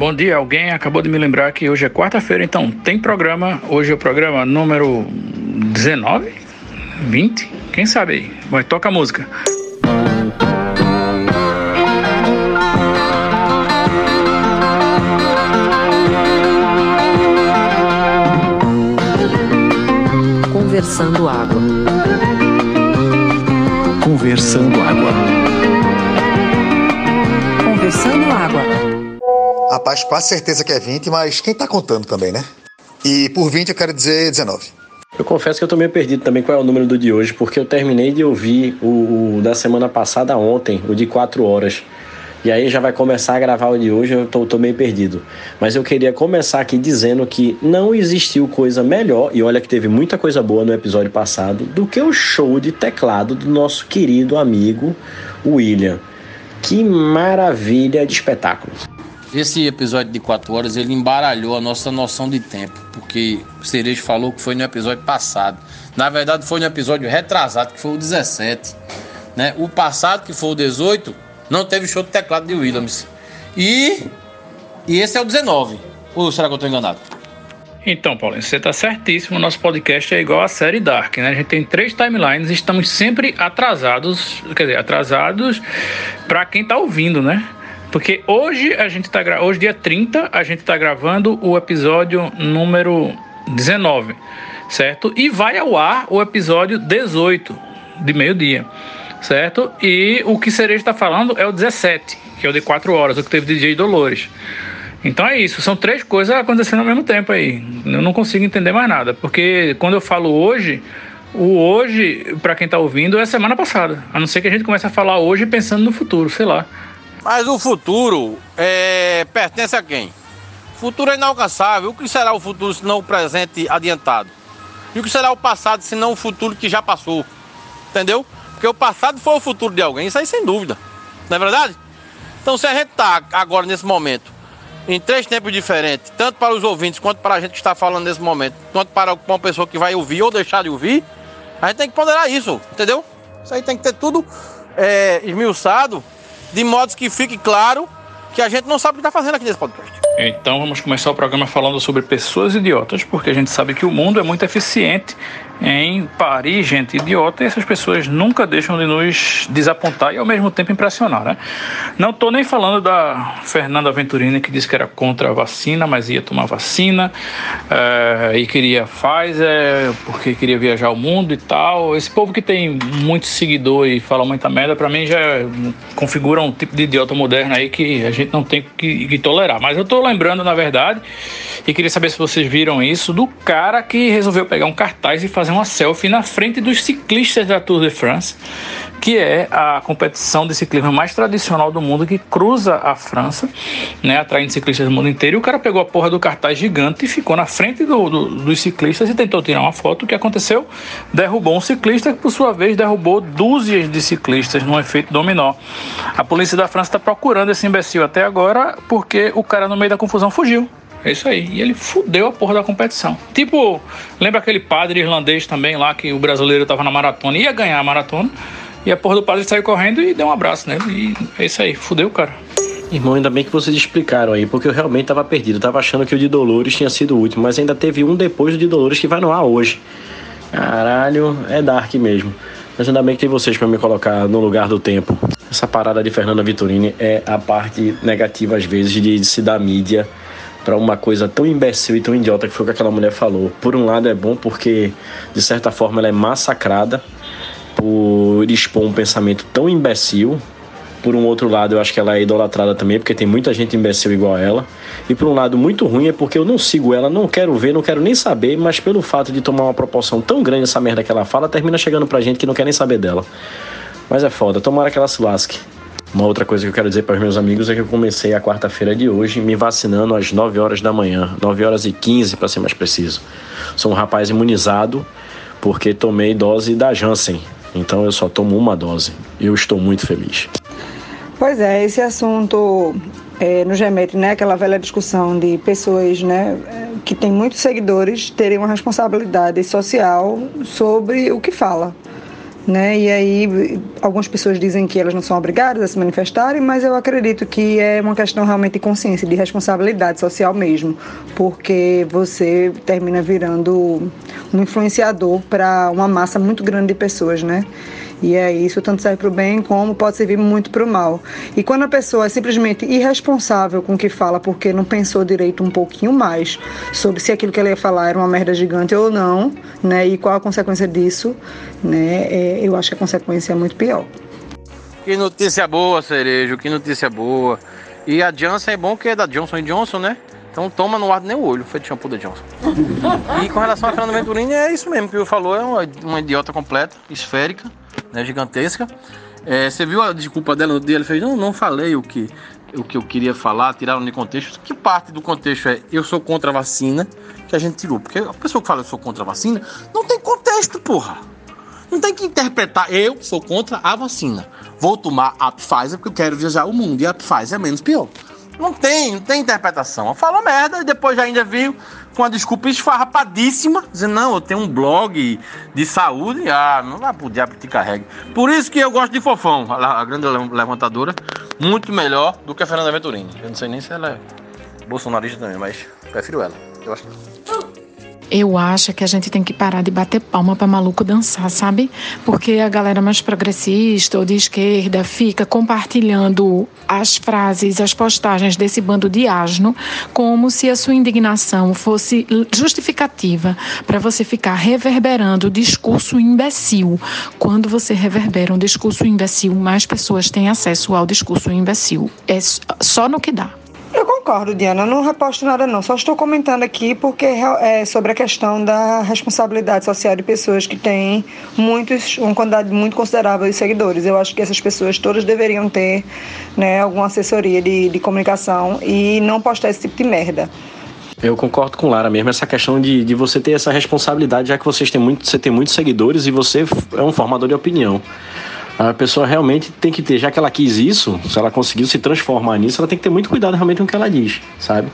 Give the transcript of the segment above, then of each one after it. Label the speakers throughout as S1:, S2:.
S1: Bom dia, alguém acabou de me lembrar que hoje é quarta-feira, então tem programa. Hoje é o programa número 19? 20? Quem sabe aí? Vai, toca a música.
S2: Conversando Água.
S3: Conversando Água.
S2: Conversando Água.
S4: Rapaz, quase certeza que é 20, mas quem tá contando também, né? E por 20 eu quero dizer 19.
S5: Eu confesso que eu tô meio perdido também qual é o número do de hoje, porque eu terminei de ouvir o, o da semana passada ontem, o de 4 horas. E aí já vai começar a gravar o de hoje, eu tô, tô, meio perdido. Mas eu queria começar aqui dizendo que não existiu coisa melhor, e olha que teve muita coisa boa no episódio passado, do que o show de teclado do nosso querido amigo William. Que maravilha de espetáculo.
S6: Esse episódio de 4 horas ele embaralhou a nossa noção de tempo, porque o Cerejo falou que foi no episódio passado. Na verdade, foi no episódio retrasado, que foi o 17. Né? O passado, que foi o 18, não teve show de teclado de Williams. E, e esse é o 19. Ou será que eu estou enganado?
S1: Então, Paulinho, você está certíssimo. Nosso podcast é igual a série Dark, né? A gente tem três timelines e estamos sempre atrasados, quer dizer, atrasados para quem está ouvindo, né? Porque hoje a gente tá hoje dia 30, a gente está gravando o episódio número 19, certo? E vai ao ar o episódio 18 de meio-dia certo? E o que Cereja está falando é o 17, que é o de 4 horas, o que teve DJ Dolores. Então é isso, são três coisas acontecendo ao mesmo tempo aí. Eu não consigo entender mais nada, porque quando eu falo hoje, o hoje, para quem está ouvindo, é semana passada. A não ser que a gente comece a falar hoje pensando no futuro, sei lá.
S6: Mas o futuro é... pertence a quem? Futuro é inalcançável. O que será o futuro se não o presente adiantado? E o que será o passado se não o futuro que já passou? Entendeu? Porque o passado foi o futuro de alguém, isso aí sem dúvida. Não é verdade? Então se a gente está agora nesse momento em três tempos diferentes, tanto para os ouvintes quanto para a gente que está falando nesse momento, quanto para uma pessoa que vai ouvir ou deixar de ouvir, a gente tem que ponderar isso, entendeu? Isso aí tem que ter tudo é, esmiuçado, de modo que fique claro que a gente não sabe o que está fazendo aqui nesse podcast.
S1: Então vamos começar o programa falando sobre pessoas idiotas, porque a gente sabe que o mundo é muito eficiente em parir gente idiota e essas pessoas nunca deixam de nos desapontar e ao mesmo tempo impressionar, né? Não estou nem falando da Fernanda Venturini que disse que era contra a vacina, mas ia tomar vacina é, e queria Pfizer porque queria viajar ao mundo e tal. Esse povo que tem muito seguidor e fala muita merda, para mim já configura um tipo de idiota moderno aí que a gente não tem que, que tolerar. Mas eu estou lembrando, na verdade, e queria saber se vocês viram isso, do cara que resolveu pegar um cartaz e fazer uma selfie na frente dos ciclistas da Tour de France, que é a competição de ciclismo mais tradicional do mundo que cruza a França, né, atraindo ciclistas do mundo inteiro. E o cara pegou a porra do cartaz gigante e ficou na frente do, do, dos ciclistas e tentou tirar uma foto. O que aconteceu? Derrubou um ciclista que, por sua vez, derrubou dúzias de ciclistas num efeito dominó. A polícia da França está procurando esse imbecil até agora porque o cara, no meio da confusão, fugiu. É isso aí. E ele fudeu a porra da competição. Tipo, lembra aquele padre irlandês também lá que o brasileiro tava na maratona, ia ganhar a maratona, e a porra do padre saiu correndo e deu um abraço nele. E é isso aí, fudeu o cara.
S5: Irmão, ainda bem que vocês explicaram aí, porque eu realmente tava perdido. Tava achando que o de Dolores tinha sido o último, mas ainda teve um depois do de Dolores que vai no ar hoje. Caralho, é Dark mesmo. Mas ainda bem que tem vocês para me colocar no lugar do tempo. Essa parada de Fernanda Vitorini é a parte negativa, às vezes, de se dar mídia para uma coisa tão imbecil e tão idiota que foi o que aquela mulher falou. Por um lado é bom porque de certa forma ela é massacrada por expor um pensamento tão imbecil. Por um outro lado, eu acho que ela é idolatrada também, porque tem muita gente imbecil igual a ela. E por um lado, muito ruim é porque eu não sigo ela, não quero ver, não quero nem saber, mas pelo fato de tomar uma proporção tão grande essa merda que ela fala, termina chegando pra gente que não quer nem saber dela. Mas é foda, tomara que ela se lasque. Uma outra coisa que eu quero dizer para os meus amigos é que eu comecei a quarta-feira de hoje me vacinando às 9 horas da manhã, 9 horas e 15 para ser mais preciso. Sou um rapaz imunizado porque tomei dose da Janssen, então eu só tomo uma dose. Eu estou muito feliz.
S7: Pois é, esse assunto é, nos remete, né, aquela velha discussão de pessoas, né, que têm muitos seguidores terem uma responsabilidade social sobre o que fala né? E aí algumas pessoas dizem que elas não são obrigadas a se manifestarem, mas eu acredito que é uma questão realmente de consciência, de responsabilidade social mesmo, porque você termina virando um influenciador para uma massa muito grande de pessoas, né? E é isso, tanto serve para o bem como pode servir muito para o mal. E quando a pessoa é simplesmente irresponsável com o que fala porque não pensou direito um pouquinho mais sobre se aquilo que ela ia falar era uma merda gigante ou não, né? E qual a consequência disso, né? É, eu acho que a consequência é muito pior.
S6: Que notícia boa, Cerejo, que notícia boa. E a Johnson é bom que é da Johnson Johnson, né? Então toma, não arde nem o olho, foi de shampoo da Johnson. E com relação a Fernando Venturini, é isso mesmo que o falou, é uma, uma idiota completa, esférica, né, gigantesca. É, você viu a desculpa dela no dia? Ele fez, não, não falei o que, o que eu queria falar, tiraram de contexto. Que parte do contexto é eu sou contra a vacina que a gente tirou? Porque a pessoa que fala eu sou contra a vacina, não tem contexto, porra. Não tem que interpretar, eu sou contra a vacina. Vou tomar a Pfizer porque eu quero viajar o mundo e a Pfizer é menos pior. Não tem, não tem interpretação. Falou merda e depois ainda veio com a desculpa esfarrapadíssima, dizendo, não, eu tenho um blog de saúde, ah, não vai pro diabo que te carregue. Por isso que eu gosto de Fofão, a, grande levantadora, muito melhor do que a Fernanda Venturini. Eu não sei nem se ela é bolsonarista também, mas prefiro ela. Eu acho.
S8: Eu acho que a gente tem que parar de bater palma para maluco dançar, sabe? Porque a galera mais progressista ou de esquerda fica compartilhando as frases, as postagens desse bando de asno, como se a sua indignação fosse justificativa para você ficar reverberando o discurso imbecil. Quando você reverbera um discurso imbecil, mais pessoas têm acesso ao discurso imbecil. É só no que dá.
S7: Eu concordo, Diana. Não reposto nada, não. Só estou comentando aqui porque é sobre a questão da responsabilidade social de pessoas que têm muitos, uma quantidade muito considerável de seguidores. Eu acho que essas pessoas todas deveriam ter né, alguma assessoria de, de comunicação e não postar esse tipo de merda.
S5: Eu concordo com Lara mesmo, essa questão de, de você ter essa responsabilidade, já que vocês têm muito, você tem muitos seguidores e você é um formador de opinião. A pessoa realmente tem que ter, já que ela quis isso, se ela conseguiu se transformar nisso, ela tem que ter muito cuidado realmente com o que ela diz, sabe?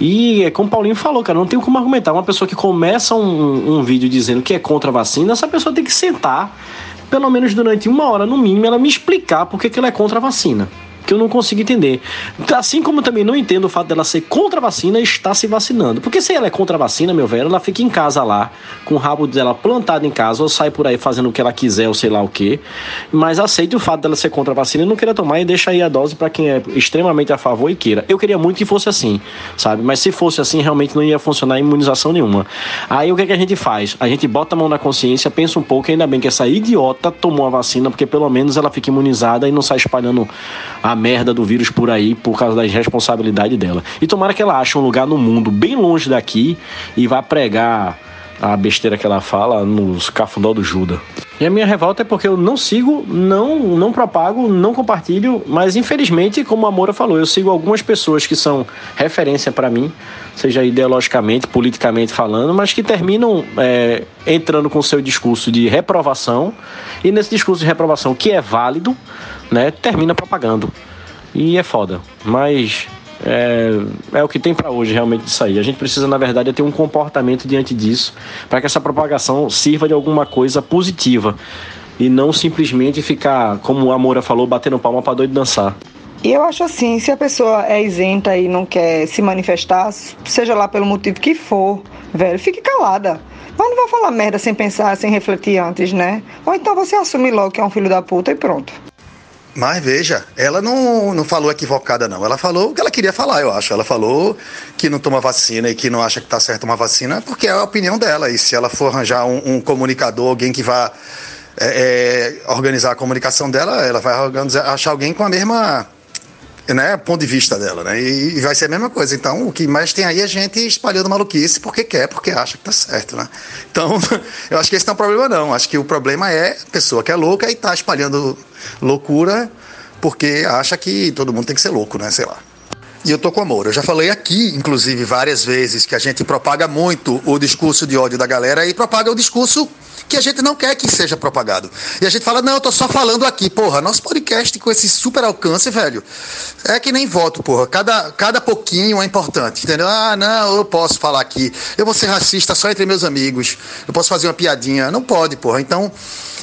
S5: E é como o Paulinho falou, cara, não tem como argumentar. Uma pessoa que começa um, um vídeo dizendo que é contra a vacina, essa pessoa tem que sentar, pelo menos durante uma hora no mínimo, ela me explicar por que, que ela é contra a vacina que eu não consigo entender. Assim como também não entendo o fato dela ser contra a vacina e estar se vacinando. Porque se ela é contra a vacina, meu velho, ela fica em casa lá, com o rabo dela plantado em casa, ou sai por aí fazendo o que ela quiser, ou sei lá o que. Mas aceite o fato dela ser contra a vacina e não queira tomar e deixa aí a dose para quem é extremamente a favor e queira. Eu queria muito que fosse assim, sabe? Mas se fosse assim, realmente não ia funcionar imunização nenhuma. Aí o que, é que a gente faz? A gente bota a mão na consciência, pensa um pouco, ainda bem que essa idiota tomou a vacina, porque pelo menos ela fica imunizada e não sai espalhando a merda do vírus por aí por causa da irresponsabilidade dela. E tomara que ela ache um lugar no mundo bem longe daqui e vá pregar a besteira que ela fala nos cafundó do Judas. E a minha revolta é porque eu não sigo, não, não propago, não compartilho, mas infelizmente, como a Moura falou, eu sigo algumas pessoas que são referência para mim, seja ideologicamente, politicamente falando, mas que terminam é, entrando com seu discurso de reprovação, e nesse discurso de reprovação, que é válido, né, termina propagando. E é foda. Mas é, é o que tem para hoje realmente disso aí. A gente precisa, na verdade, ter um comportamento diante disso para que essa propagação sirva de alguma coisa positiva e não simplesmente ficar, como a Moura falou, batendo palma para doido dançar.
S7: E eu acho assim, se a pessoa é isenta e não quer se manifestar, seja lá pelo motivo que for, velho, fique calada. Mas não vai falar merda sem pensar, sem refletir antes, né? Ou então você assume logo que é um filho da puta e pronto.
S4: Mas veja, ela não, não falou equivocada, não. Ela falou o que ela queria falar, eu acho. Ela falou que não toma vacina e que não acha que está certo uma vacina, porque é a opinião dela. E se ela for arranjar um, um comunicador, alguém que vá é, é, organizar a comunicação dela, ela vai achar alguém com a mesma né, ponto de vista dela, né? E, e, vai ser a mesma coisa. Então, o que mais tem aí é gente espalhando maluquice porque quer, porque acha que tá certo, né? Então, eu acho que esse não é o problema, não. Acho que o problema é a pessoa que é louca e tá espalhando loucura porque acha que todo mundo tem que ser louco, né? Sei lá. E eu tô com amor. Eu já falei aqui, inclusive, várias vezes que a gente propaga muito o discurso de ódio da galera e propaga o discurso que a gente não quer que seja propagado. E a gente fala, não, eu tô só falando aqui. Porra, nosso podcast com esse super alcance, velho, é que nem voto, porra. Cada, cada pouquinho é importante, entendeu? Ah, não, eu posso falar aqui. Eu vou ser racista só entre meus amigos. Eu posso fazer uma piadinha. Não pode, porra. Então,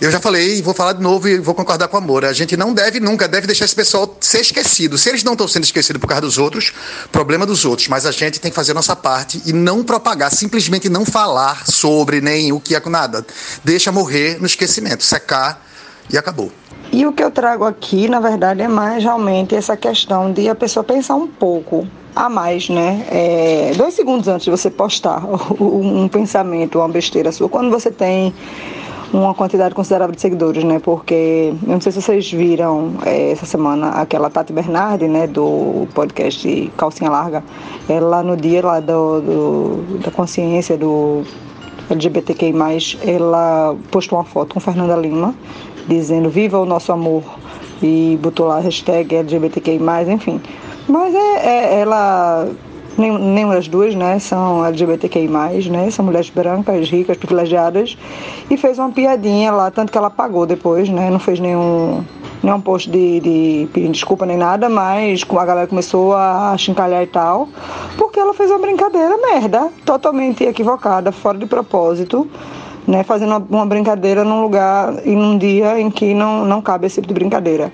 S4: eu já falei, vou falar de novo e vou concordar com a Moura. A gente não deve nunca, deve deixar esse pessoal ser esquecido. Se eles não estão sendo esquecidos por causa dos outros, problema dos outros. Mas a gente tem que fazer a nossa parte e não propagar, simplesmente não falar sobre nem o que é nada. Deixa morrer no esquecimento, secar e acabou.
S7: E o que eu trago aqui, na verdade, é mais realmente essa questão de a pessoa pensar um pouco a mais, né? É, dois segundos antes de você postar um pensamento, uma besteira sua, quando você tem uma quantidade considerável de seguidores, né? Porque eu não sei se vocês viram é, essa semana aquela Tati Bernardi, né, do podcast Calcinha Larga, ela no dia lá do, do da consciência do LGBTQI+, ela postou uma foto com Fernanda Lima dizendo viva o nosso amor e botou lá a hashtag LGBTQI+, enfim. Mas é, é ela nenhuma das duas, né, são LGBTQI+, né, são mulheres brancas, ricas, privilegiadas, e fez uma piadinha lá, tanto que ela pagou depois, né, não fez nenhum, nenhum post de, de desculpa nem nada, mas a galera começou a chincalhar e tal, porque ela fez uma brincadeira merda, totalmente equivocada, fora de propósito, né, fazendo uma, uma brincadeira num lugar e num dia em que não, não cabe esse tipo de brincadeira.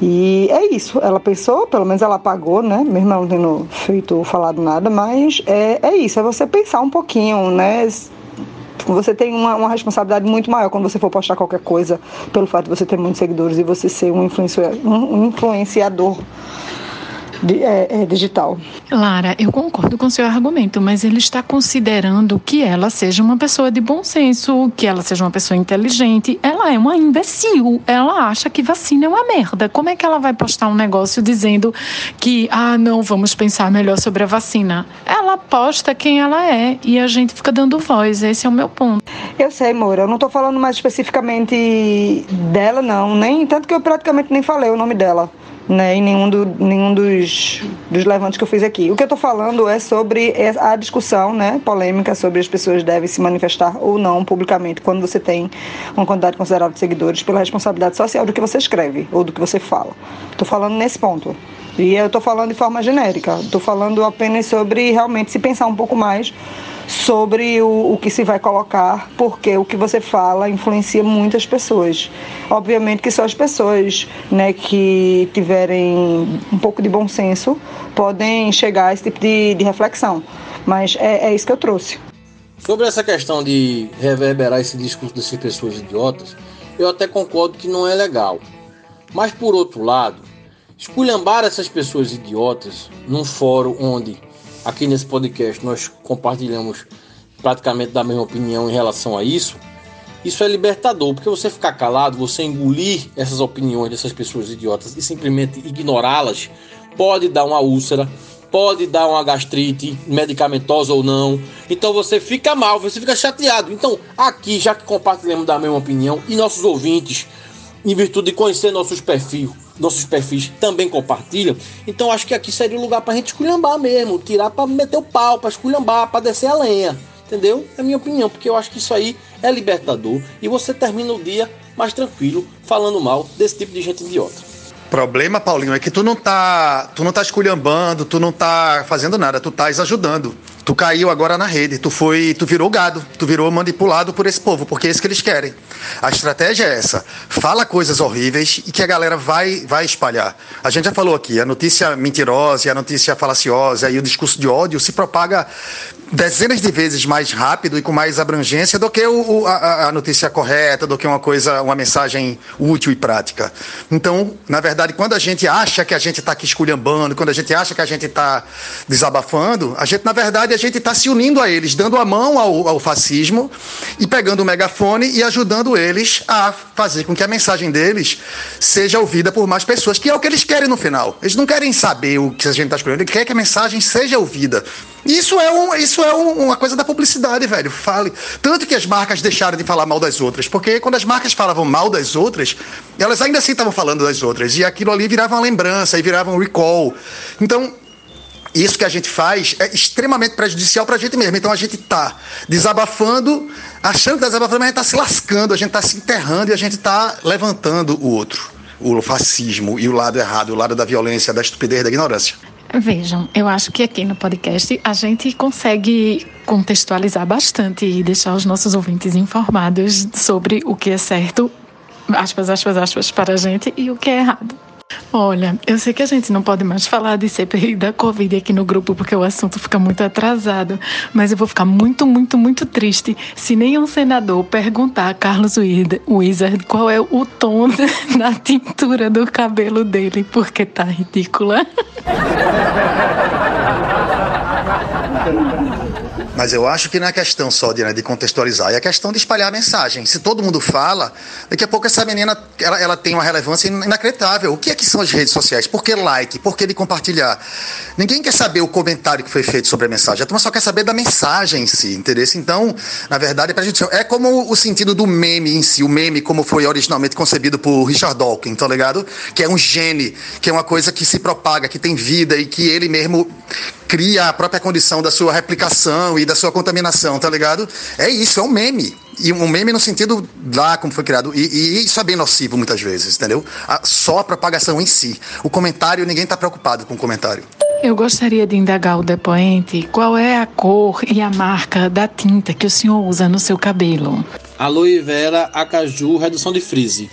S7: E é isso, ela pensou, pelo menos ela pagou, né? Mesmo não tendo feito falado nada, mas é, é isso, é você pensar um pouquinho, né? Você tem uma, uma responsabilidade muito maior quando você for postar qualquer coisa, pelo fato de você ter muitos seguidores e você ser um, um influenciador é, é, digital.
S8: Lara, eu concordo com seu argumento, mas ele está considerando que ela seja uma pessoa de bom senso, que ela seja uma pessoa inteligente. Ela é uma imbecil. Ela acha que vacina é uma merda. Como é que ela vai postar um negócio dizendo que, ah, não, vamos pensar melhor sobre a vacina? Ela posta quem ela é e a gente fica dando voz. Esse é o meu ponto.
S7: Eu sei, Moura. Eu não estou falando mais especificamente dela, não. Nem tanto que eu praticamente nem falei o nome dela né, em nenhum, do, nenhum dos, dos levantes que eu fiz aqui. O que eu estou falando é sobre a discussão né, polêmica sobre as pessoas devem se manifestar ou não publicamente quando você tem uma quantidade considerável de seguidores pela responsabilidade social do que você escreve ou do que você fala. Estou falando nesse ponto. E eu estou falando de forma genérica. Estou falando apenas sobre realmente se pensar um pouco mais sobre o, o que se vai colocar, porque o que você fala influencia muitas pessoas. Obviamente que só as pessoas né, que tiverem um pouco de bom senso podem chegar a esse tipo de, de reflexão. Mas é, é isso que eu trouxe.
S6: Sobre essa questão de reverberar esse discurso dessas pessoas idiotas, eu até concordo que não é legal. Mas por outro lado, esculhambar essas pessoas idiotas num fórum onde aqui nesse podcast nós compartilhamos praticamente da mesma opinião em relação a isso, isso é libertador, porque você ficar calado, você engolir essas opiniões dessas pessoas idiotas e simplesmente ignorá-las, pode dar uma úlcera, pode dar uma gastrite medicamentosa ou não. Então você fica mal, você fica chateado. Então, aqui, já que compartilhamos da mesma opinião e nossos ouvintes, em virtude de conhecer nossos perfis, nossos perfis também compartilham. Então acho que aqui seria o lugar pra gente esculhambar mesmo, tirar pra meter o pau, pra esculhambar, pra descer a lenha. Entendeu? É a minha opinião, porque eu acho que isso aí é libertador e você termina o dia mais tranquilo falando mal desse tipo de gente idiota.
S4: Problema, Paulinho, é que tu não tá, tu não tá esculhambando, tu não tá fazendo nada, tu estás ajudando. Tu caiu agora na rede, tu foi, tu virou gado, tu virou manipulado por esse povo, porque é isso que eles querem. A estratégia é essa: fala coisas horríveis e que a galera vai, vai espalhar. A gente já falou aqui, a notícia mentirosa, a notícia falaciosa e o discurso de ódio se propaga dezenas de vezes mais rápido e com mais abrangência do que o, a, a, notícia correta, do que uma coisa, uma mensagem útil e prática. Então, na verdade, quando a gente acha que a gente está aqui esculhambando, quando a gente acha que a gente está desabafando, a gente, na verdade, a gente está se unindo a eles, dando a mão ao, ao fascismo e pegando o megafone e ajudando eles a fazer com que a mensagem deles seja ouvida por mais pessoas, que é o que eles querem no final. Eles não querem saber o que a gente está escolhendo, eles querem que a mensagem seja ouvida. Isso é, um, isso é um, uma coisa da publicidade, velho. Fale. Tanto que as marcas deixaram de falar mal das outras. Porque quando as marcas falavam mal das outras, elas ainda assim estavam falando das outras. E aquilo ali virava uma lembrança e virava um recall. Então, isso que a gente faz é extremamente prejudicial para a gente mesmo. Então a gente está desabafando, achando que está desabafando, mas a gente está se lascando, a gente está se enterrando e a gente está levantando o outro. O fascismo e o lado errado, o lado da violência, da estupidez, da ignorância.
S8: Vejam, eu acho que aqui no podcast a gente consegue contextualizar bastante e deixar os nossos ouvintes informados sobre o que é certo, aspas, aspas, aspas, para a gente e o que é errado. Olha, eu sei que a gente não pode mais falar de CPI da Covid aqui no grupo porque o assunto fica muito atrasado, mas eu vou ficar muito, muito, muito triste se nenhum senador perguntar a Carlos Wizard qual é o tom da tintura do cabelo dele, porque tá ridícula.
S4: Mas eu acho que não é questão só de, né, de contextualizar, é questão de espalhar a mensagem. Se todo mundo fala, daqui a pouco essa menina ela, ela tem uma relevância inacreditável. O que é que são as redes sociais? Por que like? Por que de compartilhar? Ninguém quer saber o comentário que foi feito sobre a mensagem. A turma só quer saber da mensagem em si, entendeu? Então, na verdade, é, gente, é como o sentido do meme em si. O meme, como foi originalmente concebido por Richard Dawkins, tá ligado? Que é um gene, que é uma coisa que se propaga, que tem vida e que ele mesmo cria a própria condição da sua replicação e da sua contaminação, tá ligado? É isso, é um meme. E um meme no sentido lá como foi criado. E, e isso é bem nocivo muitas vezes, entendeu? A, só a propagação em si. O comentário, ninguém está preocupado com o comentário.
S8: Eu gostaria de indagar o depoente qual é a cor e a marca da tinta que o senhor usa no seu cabelo.
S6: Aloe vera, acaju, redução de frizz.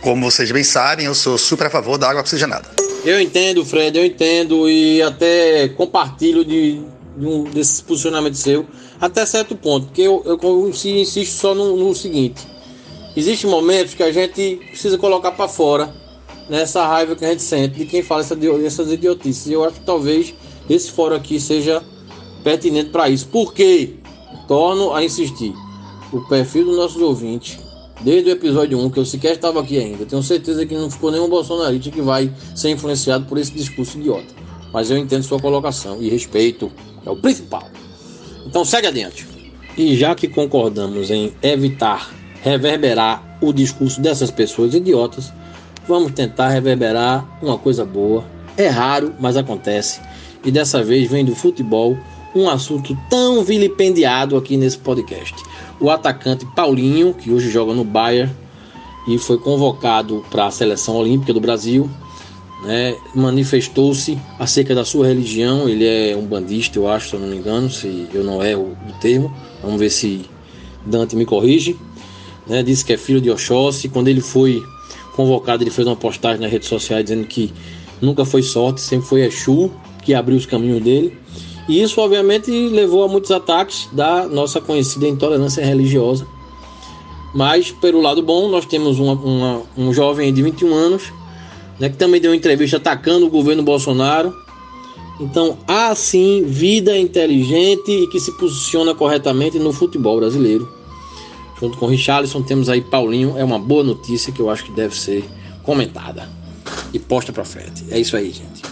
S4: Como vocês bem sabem, eu sou super a favor da água oxigenada.
S6: Eu entendo, Fred, eu entendo e até compartilho de, um desses posicionamentos seu até certo ponto, porque eu, eu insisto só no, no seguinte: existem momentos que a gente precisa colocar para fora nessa raiva que a gente sente de quem fala essa, essas idiotices. Eu acho que talvez esse fórum aqui seja pertinente para isso. Por quê? Torno a insistir: o perfil dos nossos ouvintes desde o episódio 1, que eu sequer estava aqui ainda. Tenho certeza que não ficou nenhum bolsonarista que vai ser influenciado por esse discurso idiota. Mas eu entendo sua colocação e respeito é o principal. Então segue adiante. E já que concordamos em evitar reverberar o discurso dessas pessoas idiotas, vamos tentar reverberar uma coisa boa. É raro, mas acontece. E dessa vez vem do futebol, um assunto tão vilipendiado aqui nesse podcast o atacante Paulinho, que hoje joga no Bayern e foi convocado para a seleção olímpica do Brasil, né, manifestou-se acerca da sua religião. Ele é um bandista, eu acho, se eu não me engano, se eu não erro o termo. Vamos ver se Dante me corrige. Né, disse que é filho de Oxóssi. Quando ele foi convocado, ele fez uma postagem nas redes sociais dizendo que nunca foi sorte, sempre foi Exu que abriu os caminhos dele. E isso, obviamente, levou a muitos ataques da nossa conhecida intolerância religiosa. Mas, pelo lado bom, nós temos uma, uma, um jovem de 21 anos né, que também deu uma entrevista atacando o governo Bolsonaro. Então, há sim vida inteligente e que se posiciona corretamente no futebol brasileiro. Junto com o Richarlison, temos aí Paulinho. É uma boa notícia que eu acho que deve ser comentada e posta para frente. É isso aí, gente.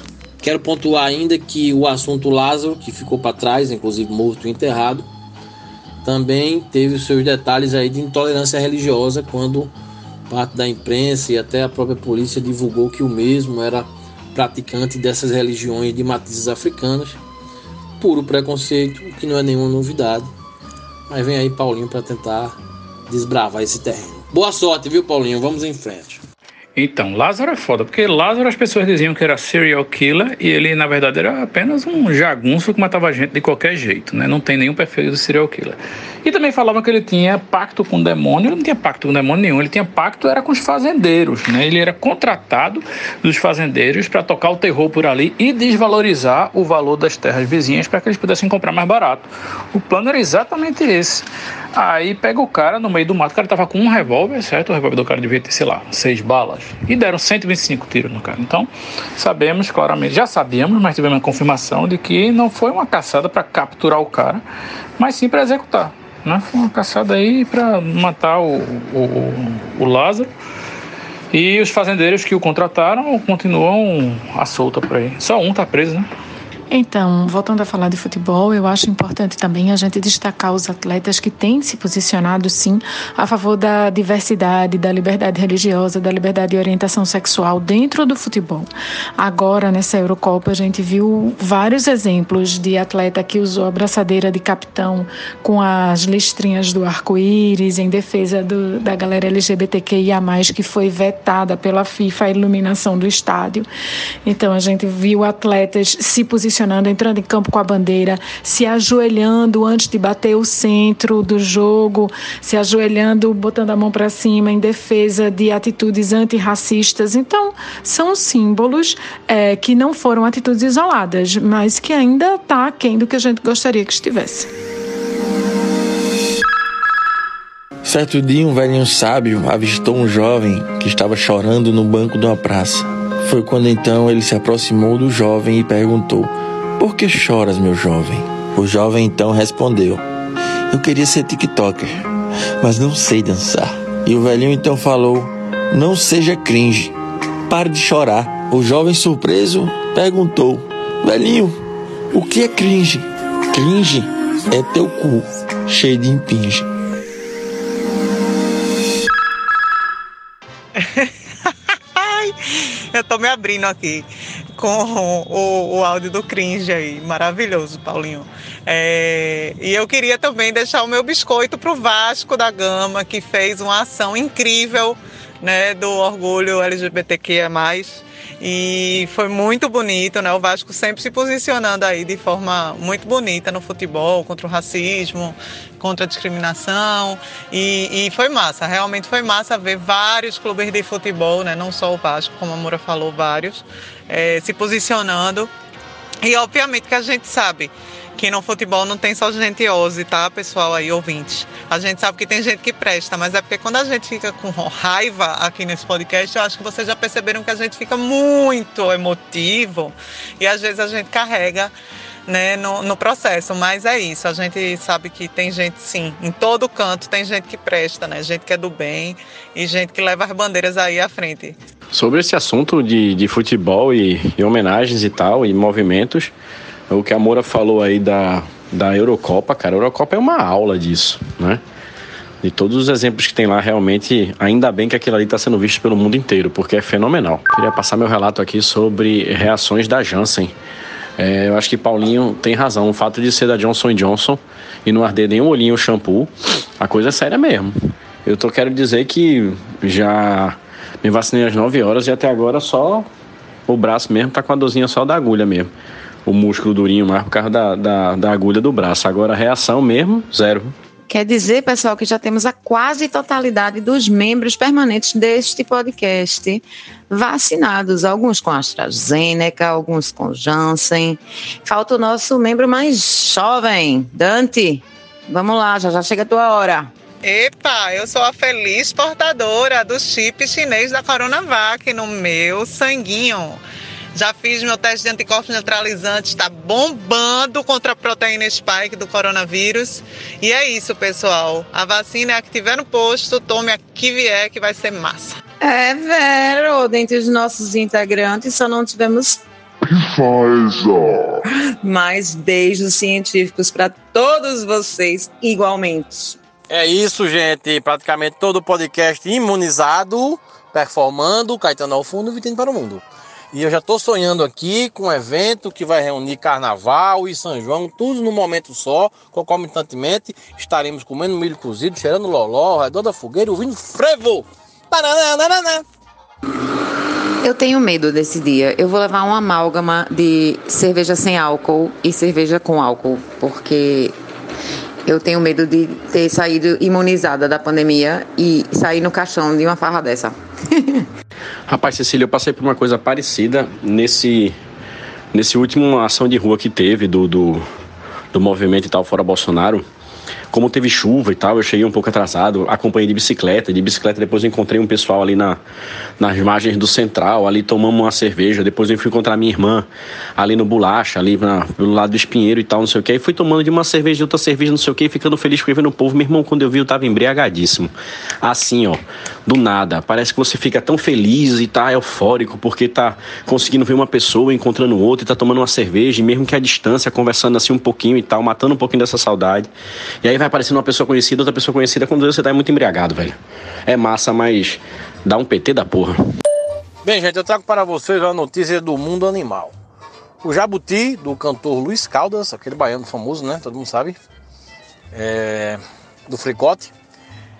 S6: Quero pontuar ainda que o assunto Lázaro, que ficou para trás, inclusive morto e enterrado, também teve os seus detalhes aí de intolerância religiosa quando parte da imprensa e até a própria polícia divulgou que o mesmo era praticante dessas religiões de matizes africanas. Puro preconceito, que não é nenhuma novidade. Mas vem aí Paulinho para tentar desbravar esse terreno. Boa sorte, viu, Paulinho? Vamos em frente.
S1: Então, Lázaro é foda, porque Lázaro as pessoas diziam que era serial killer e ele, na verdade, era apenas um jagunço que matava gente de qualquer jeito, né? Não tem nenhum perfil de serial killer. E também falavam que ele tinha pacto com o demônio, ele não tinha pacto com demônio nenhum, ele tinha pacto era com os fazendeiros, né? Ele era contratado dos fazendeiros para tocar o terror por ali e desvalorizar o valor das terras vizinhas para que eles pudessem comprar mais barato. O plano era exatamente esse. Aí pega o cara no meio do mato, o cara tava com um revólver, certo? O revólver do cara devia ter, sei lá, seis balas. E deram 125 tiros no cara. Então, sabemos claramente, já sabíamos, mas tivemos a confirmação de que não foi uma caçada para capturar o cara, mas sim para executar. Né? Foi uma caçada aí para matar o, o, o Lázaro. E os fazendeiros que o contrataram continuam à solta por aí. Só um tá preso, né?
S8: Então, voltando a falar de futebol, eu acho importante também a gente destacar os atletas que têm se posicionado, sim, a favor da diversidade, da liberdade religiosa, da liberdade de orientação sexual dentro do futebol. Agora, nessa Eurocopa, a gente viu vários exemplos de atleta que usou a braçadeira de capitão com as listrinhas do arco-íris em defesa do, da galera LGBTQIA, que foi vetada pela FIFA a iluminação do estádio. Então, a gente viu atletas se posicionando entrando em campo com a bandeira, se ajoelhando antes de bater o centro do jogo, se ajoelhando, botando a mão para cima em defesa de atitudes antirracistas. Então, são símbolos é, que não foram atitudes isoladas, mas que ainda está aquém do que a gente gostaria que estivesse.
S9: Certo dia, um velhinho sábio avistou um jovem que estava chorando no banco de uma praça. Foi quando então ele se aproximou do jovem e perguntou: por que choras, meu jovem? O jovem então respondeu: Eu queria ser TikToker, mas não sei dançar. E o velhinho então falou: Não seja cringe, pare de chorar. O jovem surpreso perguntou: Velhinho, o que é cringe? Cringe é teu cu cheio de impinge.
S10: Eu tô me abrindo aqui com o, o áudio do cringe aí. Maravilhoso, Paulinho. É, e eu queria também deixar o meu biscoito pro Vasco da Gama, que fez uma ação incrível né, do orgulho LGBTQIA+. E foi muito bonito, né? O Vasco sempre se posicionando aí de forma muito bonita no futebol, contra o racismo, contra a discriminação. E, e foi massa, realmente foi massa ver vários clubes de futebol, né? Não só o Vasco, como a Moura falou, vários, é, se posicionando. E obviamente que a gente sabe que no futebol não tem só gente ose, tá, pessoal aí, ouvintes? A gente sabe que tem gente que presta, mas é porque quando a gente fica com raiva aqui nesse podcast, eu acho que vocês já perceberam que a gente fica muito emotivo e às vezes a gente carrega né, no, no, processo, mas é isso, a gente sabe que tem gente sim, em todo canto tem gente que presta, né, gente que é do bem e gente que leva as bandeiras aí à frente.
S5: Sobre esse assunto de, de futebol e, e homenagens e tal, e movimentos, o que a Moura falou aí da, da Eurocopa, cara, a Eurocopa é uma aula disso, né? De todos os exemplos que tem lá, realmente, ainda bem que aquilo ali está sendo visto pelo mundo inteiro, porque é fenomenal. Queria passar meu relato aqui sobre reações da Janssen. É, eu acho que Paulinho tem razão. O fato de ser da Johnson Johnson e não arder nem olhinho o shampoo, a coisa é séria mesmo. Eu tô quero dizer que já me vacinei às 9 horas e até agora só o braço mesmo tá com a dorzinha só da agulha mesmo o músculo durinho mais por causa da, da, da agulha do braço. Agora a reação mesmo, zero.
S11: Quer dizer, pessoal, que já temos a quase totalidade dos membros permanentes deste podcast vacinados, alguns com AstraZeneca, alguns com Janssen. Falta o nosso membro mais jovem, Dante. Vamos lá, já já chega a tua hora.
S10: Epa, eu sou a feliz portadora do chip chinês da Coronavac no meu sanguinho. Já fiz meu teste de anticorpos neutralizantes, está bombando contra a proteína spike do coronavírus. E é isso, pessoal. A vacina é a que tiver no posto, tome a que vier, que vai ser massa.
S11: É, Vero, dentre os nossos integrantes só não tivemos
S12: Pfizer.
S11: Mais beijos científicos para todos vocês igualmente.
S6: É isso, gente. Praticamente todo o podcast imunizado, performando, Caetano ao fundo, vitendo para o mundo. E eu já estou sonhando aqui com um evento que vai reunir Carnaval e São João, tudo num momento só. Concomitantemente, estaremos comendo milho cozido, cheirando loló, redor da fogueira, ouvindo frevo.
S11: Eu tenho medo desse dia. Eu vou levar uma amálgama de cerveja sem álcool e cerveja com álcool, porque eu tenho medo de ter saído imunizada da pandemia e sair no caixão de uma farra dessa.
S5: Rapaz, Cecília, eu passei por uma coisa parecida nesse, nesse último ação de rua que teve do, do, do movimento e tal, fora Bolsonaro. Como teve chuva e tal, eu cheguei um pouco atrasado, acompanhei de bicicleta. De bicicleta depois encontrei um pessoal ali na, nas margens do Central, ali tomamos uma cerveja. Depois eu fui encontrar minha irmã ali no Bolacha, ali na, pelo lado do Espinheiro e tal, não sei o que. E fui tomando de uma cerveja, de outra cerveja, não sei o que, ficando feliz porque vendo o povo. Meu irmão, quando eu vi, eu tava embriagadíssimo. Assim, ó, do nada. Parece que você fica tão feliz e tá eufórico porque tá conseguindo ver uma pessoa encontrando outra e tá tomando uma cerveja, e mesmo que a distância, conversando assim um pouquinho e tal, matando um pouquinho dessa saudade. E aí vai aparecendo uma pessoa conhecida, outra pessoa conhecida, quando você tá muito embriagado, velho. É massa, mas dá um PT da porra.
S6: Bem, gente, eu trago para vocês a notícia do mundo animal. O jabuti, do cantor Luiz Caldas, aquele baiano famoso, né? Todo mundo sabe. É... Do fricote.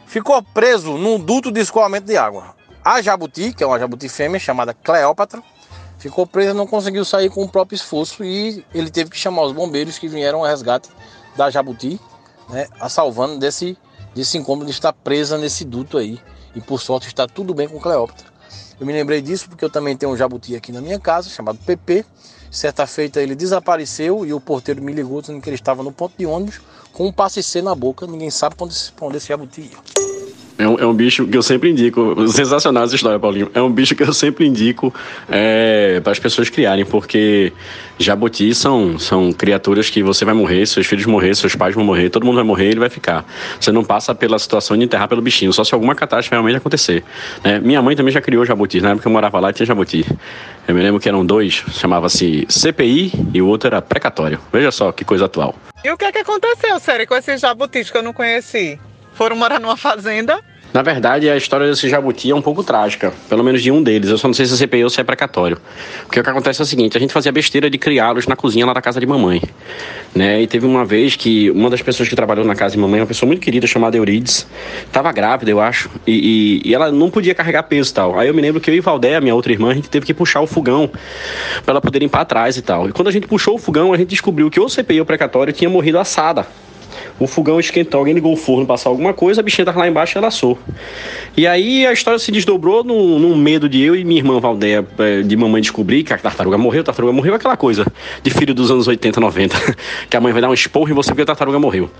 S6: Ficou preso num duto de escoamento de água. A jabuti, que é uma jabuti fêmea chamada Cleópatra, ficou presa e não conseguiu sair com o próprio esforço e ele teve que chamar os bombeiros que vieram ao resgate da jabuti, né, a salvando desse, desse incômodo de estar presa nesse duto aí. E por sorte está tudo bem com Cleópatra. Eu me lembrei disso porque eu também tenho um jabuti aqui na minha casa, chamado PP. Certa feita ele desapareceu e o porteiro me ligou dizendo que ele estava no ponto de ônibus com um passe C na boca. Ninguém sabe onde esse jabuti ia.
S5: É um, é um, bicho que eu sempre indico. Sensacional essa história, Paulinho. É um bicho que eu sempre indico é, para as pessoas criarem, porque jabutis são, são criaturas que você vai morrer, seus filhos morrer, seus pais vão morrer, todo mundo vai morrer ele vai ficar. Você não passa pela situação de enterrar pelo bichinho, só se alguma catástrofe realmente acontecer. Né? Minha mãe também já criou jabutis, na época que eu morava lá tinha jabuti. Eu me lembro que eram dois, chamava-se CPI e o outro era precatório. Veja só que coisa atual.
S10: E o que é que aconteceu, sério, com esses jabutis que eu não conheci? Foram morar numa fazenda.
S5: Na verdade, a história desse jabuti é um pouco trágica, pelo menos de um deles. Eu só não sei se é CPI ou se é precatório. Porque o que acontece é o seguinte: a gente fazia besteira de criá-los na cozinha lá da casa de mamãe. Né? E teve uma vez que uma das pessoas que trabalhou na casa de mamãe, uma pessoa muito querida chamada Eurides, estava grávida, eu acho, e, e, e, ela não podia carregar peso e tal. Aí eu me lembro que eu e Valdé, minha outra irmã, a gente teve que puxar o fogão para ela poder ir para trás e tal. E quando a gente puxou o fogão, a gente descobriu que o CPI ou precatório tinha morrido assada o fogão esquentou, alguém ligou o forno, passar alguma coisa, a bichinha tava lá embaixo e ela assou. E aí a história se desdobrou num, num medo de eu e minha irmã Valdeia, é, de mamãe descobrir que a tartaruga morreu, a tartaruga morreu, aquela coisa de filho dos anos 80, 90, que a mãe vai dar um esporro em você porque a tartaruga morreu.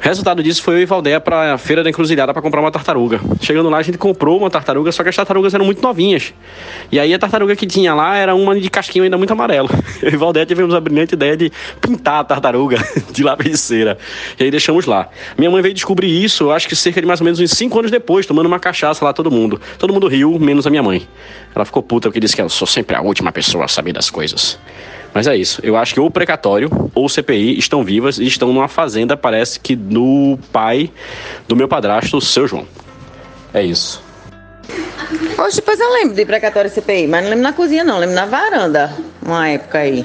S5: Resultado disso foi eu e Valdeia pra feira da encruzilhada para comprar uma tartaruga. Chegando lá, a gente comprou uma tartaruga, só que as tartarugas eram muito novinhas. E aí a tartaruga que tinha lá era uma de casquinho ainda muito amarelo. Eu e Valdeia tivemos a brilhante ideia de pintar a tartaruga de cera. E aí deixamos lá. Minha mãe veio descobrir isso, eu acho que cerca de mais ou menos uns 5 anos depois, tomando uma cachaça lá todo mundo. Todo mundo riu, menos a minha mãe. Ela ficou puta porque disse que eu sou sempre a última pessoa a saber das coisas. Mas é isso. Eu acho que ou o precatório ou o CPI estão vivas e estão numa fazenda, parece que do pai do meu padrasto, o seu João. É isso.
S11: Hoje depois eu lembro de precatório e CPI, mas não lembro na cozinha não, lembro na varanda, uma época aí.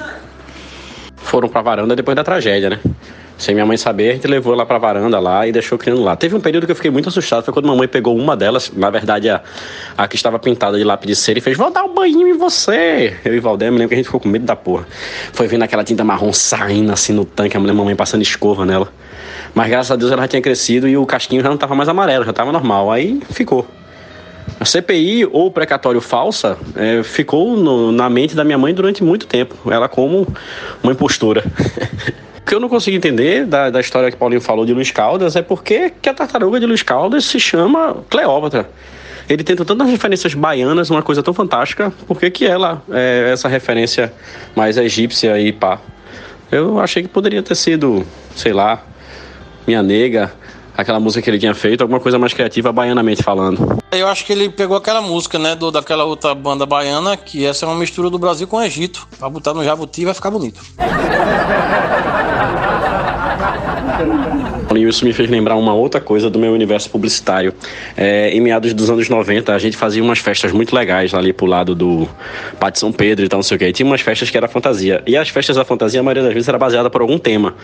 S5: Foram pra varanda depois da tragédia, né? Sem minha mãe saber, a gente levou ela pra varanda lá e deixou criando lá. Teve um período que eu fiquei muito assustado, foi quando mamãe pegou uma delas, na verdade a, a que estava pintada de lápis de cera e fez, vou dar um banho em você. Eu e Valdemar, lembro que a gente ficou com medo da porra. Foi vendo aquela tinta marrom saindo assim no tanque, a mulher mamãe passando escova nela. Mas graças a Deus ela já tinha crescido e o casquinho já não estava mais amarelo, já estava normal. Aí ficou. A CPI ou precatório falsa é, ficou no, na mente da minha mãe durante muito tempo. Ela como uma impostora. O que eu não consigo entender da, da história que Paulinho falou de Luiz Caldas é porque que a tartaruga de Luiz Caldas se chama Cleópatra. Ele tenta tantas referências baianas, uma coisa tão fantástica, por que, que ela é essa referência mais egípcia e pá? Eu achei que poderia ter sido, sei lá, Minha Nega, aquela música que ele tinha feito, alguma coisa mais criativa baianamente falando.
S6: Eu acho que ele pegou aquela música, né, do, daquela outra banda baiana, que essa é uma mistura do Brasil com o Egito. Pra botar no Jabuti vai ficar bonito.
S5: Isso me fez lembrar uma outra coisa do meu universo publicitário. É, em meados dos anos 90, a gente fazia umas festas muito legais ali pro lado do Pátio São Pedro e tal, não sei o que. E tinha umas festas que era fantasia. E as festas da fantasia, a maioria das vezes, era baseada por algum tema.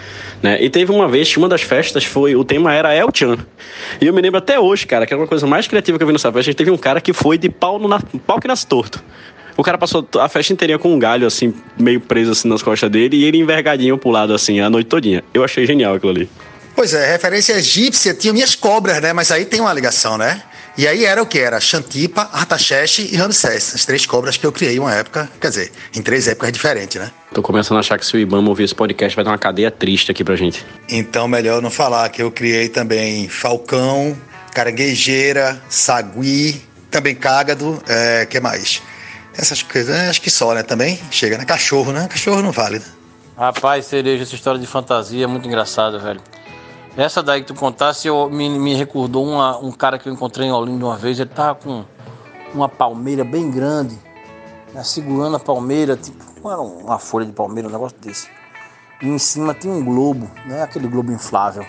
S5: Né? E teve uma vez que uma das festas foi. O tema era El Chan. E eu me lembro até hoje, cara, que era uma coisa mais criativa que eu vi nessa festa. A gente teve um cara que foi de pau, no, pau que nasce torto. O cara passou a festa inteirinha com um galho, assim, meio preso assim nas costas dele, e ele envergadinho pro lado, assim, a noite todinha. Eu achei genial aquilo ali.
S4: Pois é, referência egípcia tinha minhas cobras, né? Mas aí tem uma ligação, né? E aí era o que? Era Xantipa, Artaxerxes e Ramsés, as três cobras que eu criei uma época, quer dizer, em três épocas diferentes, né?
S5: Tô começando a achar que se o Ibama ouvir esse podcast vai dar uma cadeia triste aqui pra gente.
S4: Então melhor não falar que eu criei também Falcão, Caranguejeira, Sagui, também Cágado, é, que mais? Essas coisas, né? acho que só, né? Também chega, né? Cachorro, né? Cachorro não vale, né?
S6: Rapaz, cereja, essa história de fantasia é muito engraçada, velho. Essa daí que tu contasse, eu, me, me recordou uma, um cara que eu encontrei em Olinda uma vez. Ele tava com uma palmeira bem grande, né, segurando a palmeira, tipo, era uma folha de palmeira, um negócio desse. E em cima tinha um globo, né? Aquele globo inflável,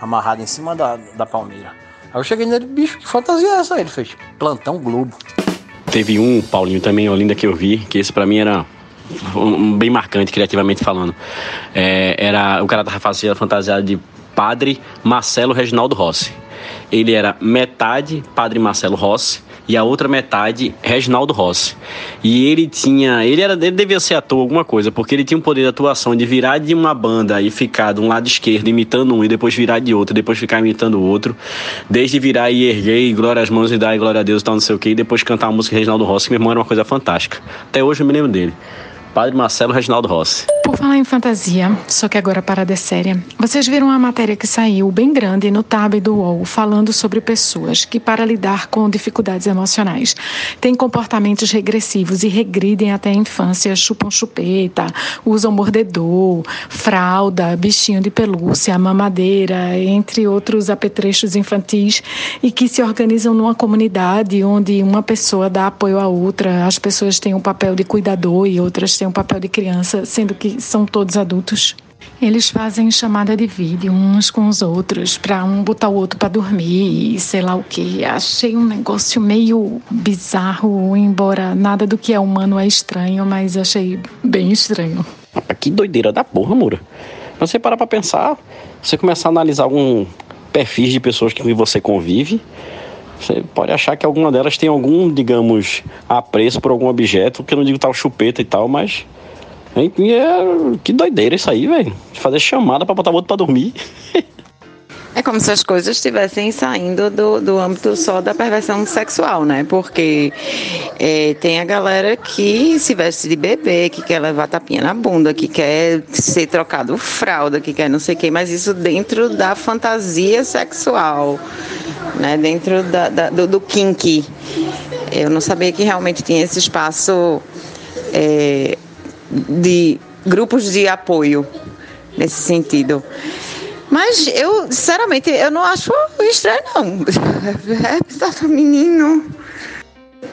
S6: amarrado em cima da, da palmeira. Aí eu cheguei nele, bicho, que fantasia é essa? Ele fez plantão globo.
S5: Teve um, Paulinho, também em Olinda que eu vi, que esse pra mim era bem marcante, criativamente falando. É, era O cara tava fazendo fantasiado de Padre Marcelo Reginaldo Rossi. Ele era metade Padre Marcelo Rossi e a outra metade Reginaldo Rossi. E ele tinha, ele era, ele devia ser ator alguma coisa, porque ele tinha um poder de atuação de virar de uma banda e ficar de um lado esquerdo imitando um e depois virar de outro, depois ficar imitando o outro, desde virar e erguer e glória às mãos e dar e glória a Deus e tal, não sei o que, e depois cantar a música Reginaldo Rossi, que meu irmão era uma coisa fantástica. Até hoje eu me lembro dele. Padre Marcelo Reginaldo Rossi.
S8: Por falar em fantasia, só que agora a parada é séria. Vocês viram uma matéria que saiu bem grande no Tab do UOL falando sobre pessoas que, para lidar com dificuldades emocionais, têm comportamentos regressivos e regridem até a infância, chupam chupeta, usam mordedor, fralda, bichinho de pelúcia, mamadeira, entre outros apetrechos infantis, e que se organizam numa comunidade onde uma pessoa dá apoio à outra, as pessoas têm um papel de cuidador e outras têm um papel de criança, sendo que são todos adultos. Eles fazem chamada de vídeo uns com os outros para um botar o outro para dormir e sei lá o que. Achei um negócio meio bizarro, embora nada do que é humano é estranho, mas achei bem estranho.
S5: Que doideira da porra, Mura. Você parar pra pensar, você começar a analisar algum perfis de pessoas que você convive, você pode achar que alguma delas tem algum, digamos, apreço por algum objeto, que eu não digo tal chupeta e tal, mas. Hein, é, que doideira isso aí, velho. Fazer chamada pra botar o outro pra dormir.
S11: É como se as coisas estivessem saindo do, do âmbito só da perversão sexual, né? Porque é, tem a galera que se veste de bebê, que quer levar tapinha na bunda, que quer ser trocado fralda, que quer não sei o quê, mas isso dentro da fantasia sexual, né? Dentro da, da, do, do. Eu não sabia que realmente tinha esse espaço é, de grupos de apoio nesse sentido. Mas eu, sinceramente, eu não acho estranho, não. É, menino.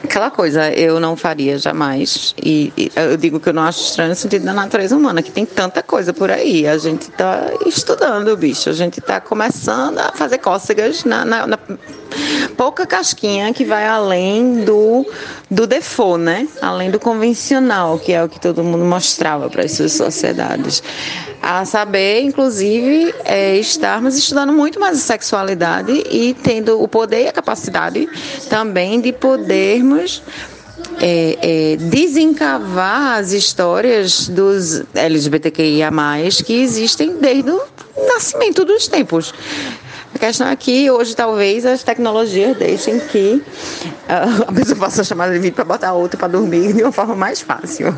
S11: Aquela coisa, eu não faria jamais. E, e, eu digo que eu não acho estranho no sentido da natureza humana, que tem tanta coisa por aí. A gente está estudando, bicho. A gente está começando a fazer cócegas na, na, na, pouca casquinha que vai além do, do default, né? Além do convencional, que é o que todo mundo mostrava para as suas sociedades. A saber, inclusive, é, estarmos estudando muito mais a sexualidade e tendo o poder e a capacidade também de podermos é, é, desencavar as histórias dos LGBTQIA, que existem desde o nascimento dos tempos. A questão é que hoje talvez as tecnologias deixem que uh, a pessoa faça chamada de vídeo para botar outro para dormir de uma forma mais fácil.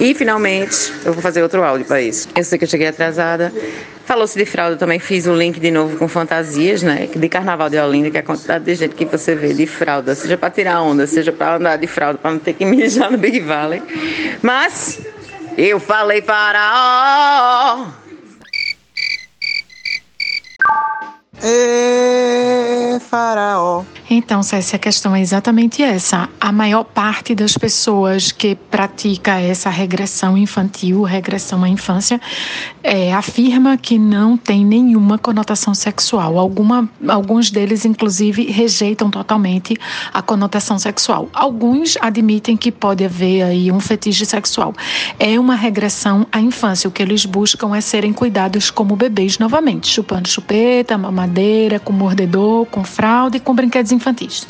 S11: E finalmente, eu vou fazer outro áudio para isso. Eu sei que eu cheguei atrasada. Falou-se de fralda, também fiz o link de novo com fantasias, né? De Carnaval de Olinda, que é a quantidade de gente que você vê de fralda, seja para tirar onda, seja para andar de fralda, para não ter que mijar no Big Valley. Mas eu falei para
S8: Então, Cécia, a questão é exatamente essa. A maior parte das pessoas que pratica essa regressão infantil, regressão à infância, é, afirma que não tem nenhuma conotação sexual. Alguma, alguns deles, inclusive, rejeitam totalmente a conotação sexual. Alguns admitem que pode haver aí um fetiche sexual. É uma regressão à infância. O que eles buscam é serem cuidados como bebês novamente, chupando chupeta, mamadeira, com mordedor, com fralda e com brinquedos infantis.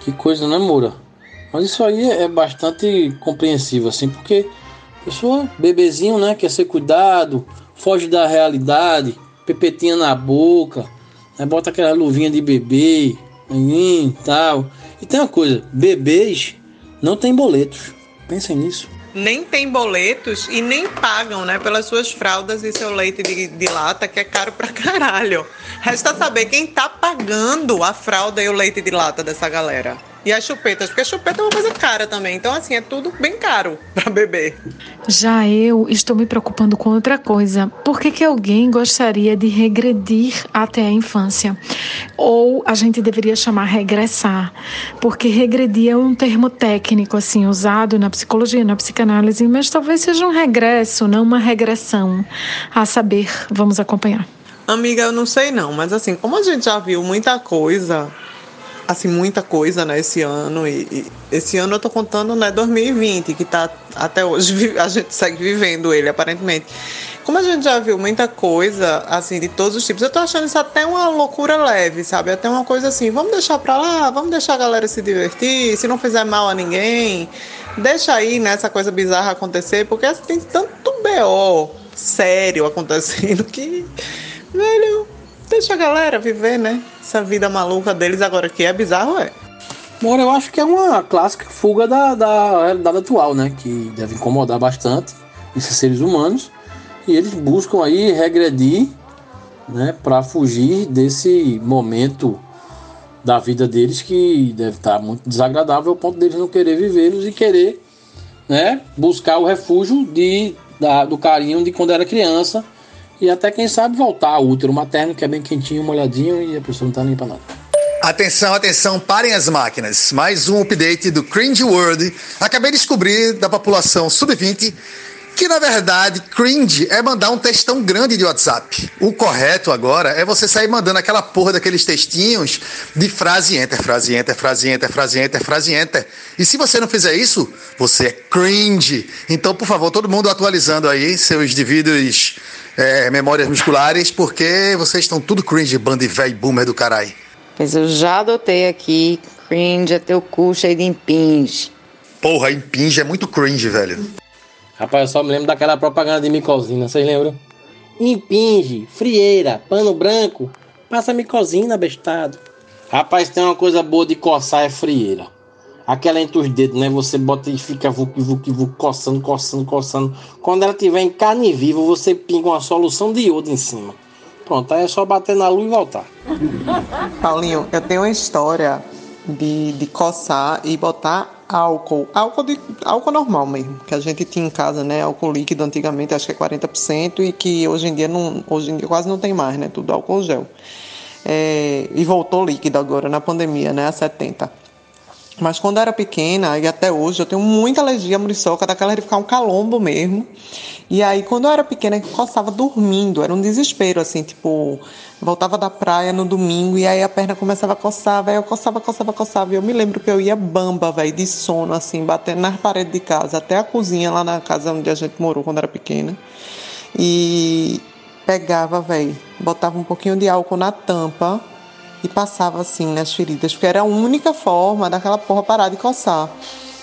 S6: Que coisa, né, Moura? Mas isso aí é bastante compreensível, assim, porque pessoa, bebezinho, né, quer ser cuidado, foge da realidade, pepetinha na boca, né, bota aquela luvinha de bebê, tal. E tem uma coisa, bebês não têm boletos. Pensem nisso.
S10: Nem tem boletos e nem pagam, né, pelas suas fraldas e seu leite de, de lata, que é caro pra caralho. Resta saber quem tá pagando a fralda e o leite de lata dessa galera. E as chupetas, porque a chupeta é uma coisa cara também. Então, assim, é tudo bem caro para beber.
S8: Já eu estou me preocupando com outra coisa. Por que, que alguém gostaria de regredir até a infância? Ou a gente deveria chamar regressar? Porque regredir é um termo técnico, assim, usado na psicologia, na psicanálise, mas talvez seja um regresso, não uma regressão. A saber, vamos acompanhar.
S10: Amiga, eu não sei não, mas assim, como a gente já viu muita coisa assim, muita coisa, né, esse ano. E, e, esse ano eu tô contando, né, 2020, que tá até hoje, a gente segue vivendo ele, aparentemente. Como a gente já viu muita coisa, assim, de todos os tipos, eu tô achando isso até uma loucura leve, sabe? Até uma coisa assim, vamos deixar pra lá, vamos deixar a galera se divertir, se não fizer mal a ninguém, deixa aí, né, essa coisa bizarra acontecer, porque assim, tem tanto BO sério acontecendo que, velho, deixa a galera viver, né? Essa vida maluca deles agora que é bizarro, é.
S6: Bom, eu acho que é uma clássica fuga da, da realidade atual, né? Que deve incomodar bastante esses seres humanos. E eles buscam aí regredir, né? Para fugir desse momento da vida deles que deve estar muito desagradável ao ponto deles não querer vivê-los e querer, né? Buscar o refúgio de, da, do carinho de quando era criança e até, quem sabe, voltar ao útero materno, que é bem quentinho, molhadinho e a pessoa não tá nem pra nada.
S4: Atenção, atenção, parem as máquinas. Mais um update do Cringe World. Acabei de descobrir da população sub-20 que na verdade cringe é mandar um textão grande de WhatsApp. O correto agora é você sair mandando aquela porra daqueles textinhos de frase enter, frase enter, frase enter, frase enter, frase enter. E se você não fizer isso, você é cringe. Então, por favor, todo mundo atualizando aí seus devidos é, memórias musculares, porque vocês estão tudo cringe, bando de velho boomer do caralho.
S11: Mas eu já adotei aqui, cringe é teu cu cheio de impinge.
S4: Porra, impinge é muito cringe, velho.
S6: Rapaz, eu só me lembro daquela propaganda de micosina, vocês lembram? Impinge, frieira, pano branco, passa micosina, bestado. Rapaz, tem uma coisa boa de coçar é frieira. Aquela entre os dedos, né? Você bota e fica vuc, vuc, vuc, coçando, coçando, coçando. Quando ela tiver em carne viva, você pinga uma solução de iodo em cima. Pronto, aí é só bater na luz e voltar.
S10: Paulinho, eu tenho uma história de, de coçar e botar álcool. Álcool, de, álcool normal mesmo, que a gente tinha em casa, né? Álcool líquido antigamente, acho que é 40%, e que hoje em dia não, hoje em dia quase não tem mais, né? Tudo álcool gel. É, e voltou líquido agora na pandemia, né? A 70%. Mas quando eu era pequena, e até hoje, eu tenho muita alergia à muriçoca, daquela de ficar um calombo mesmo. E aí, quando eu era pequena, eu coçava dormindo, era um desespero, assim, tipo, voltava da praia no domingo e aí a perna começava a coçar, velho, eu coçava, coçava, coçava. E eu me lembro que eu ia bamba, velho, de sono, assim, batendo nas paredes de casa, até a cozinha lá na casa onde a gente morou quando era pequena. E pegava, velho, botava um pouquinho de álcool na tampa e passava assim nas feridas, porque era a única forma daquela porra parar de coçar.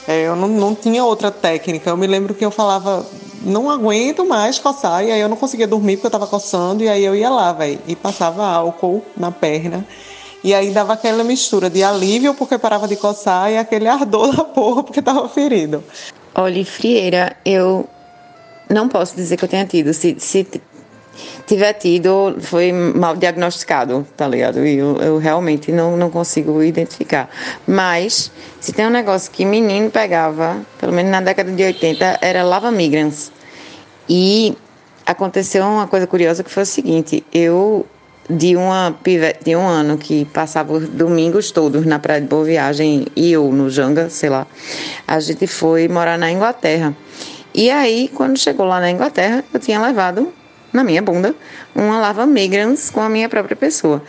S10: É, eu não, não tinha outra técnica. Eu me lembro que eu falava, não aguento mais coçar, e aí eu não conseguia dormir porque eu tava coçando, e aí eu ia lá, velho, e passava álcool na perna. E aí dava aquela mistura de alívio porque parava de coçar e aquele ardor da porra porque tava ferido.
S11: Olha, frieira, eu não posso dizer que eu tenha tido. Se, se tiver tido, foi mal diagnosticado, tá ligado? E eu, eu, realmente não, não consigo identificar. Mas, se tem um negócio que menino pegava, pelo menos na década de 80, era lava migrans. E aconteceu uma coisa curiosa que foi o seguinte: eu de uma pivete de um ano que passava os domingos todos na Praia de Boa Viagem e eu no Janga, sei lá, a gente foi morar na Inglaterra. E aí, quando chegou lá na Inglaterra, eu tinha levado na minha bunda uma lava migrans com a minha própria pessoa.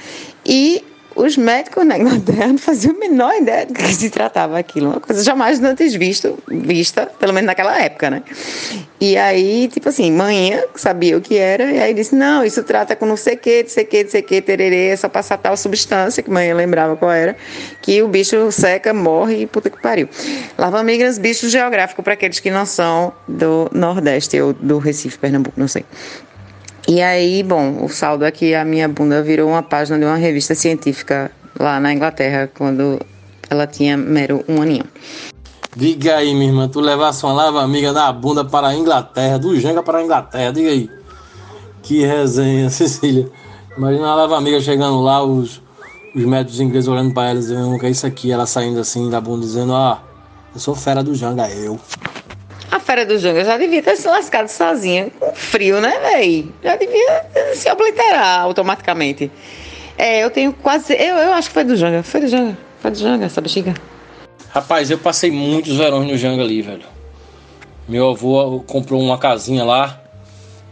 S11: E os médicos na Inglaterra não faziam a menor ideia do que se tratava aquilo. Uma coisa jamais antes visto, vista, pelo menos naquela época, né? E aí, tipo assim, manhã sabia o que era, e aí disse: não, isso trata com não sei o que, não sei o que, não sei o que, tererê, é só passar tal substância, que manhã lembrava qual era, que o bicho seca, morre e puta que pariu. Lava migras, bicho geográfico para aqueles que não são do Nordeste ou do Recife, Pernambuco, não sei. E aí, bom, o saldo é que a minha bunda virou uma página de uma revista científica lá na Inglaterra, quando ela tinha mero um aninho.
S13: Diga aí, minha irmã, tu levasse uma lava amiga da bunda para a Inglaterra, do Janga para a Inglaterra, diga aí. Que resenha, Cecília. Imagina a lava amiga chegando lá, os, os médicos ingleses olhando para ela dizendo, o que é isso aqui? Ela saindo assim da bunda, dizendo, ah, eu sou fera do Janga, eu.
S11: Fera do Janga já devia ter se lascado sozinha, com frio, né, véi? Já devia se obliterar automaticamente. É, eu tenho quase. Eu, eu acho que foi do Janga, foi do Janga, foi do Janga, essa bexiga.
S5: Rapaz, eu passei muitos verões no Janga ali, velho. Meu avô comprou uma casinha lá.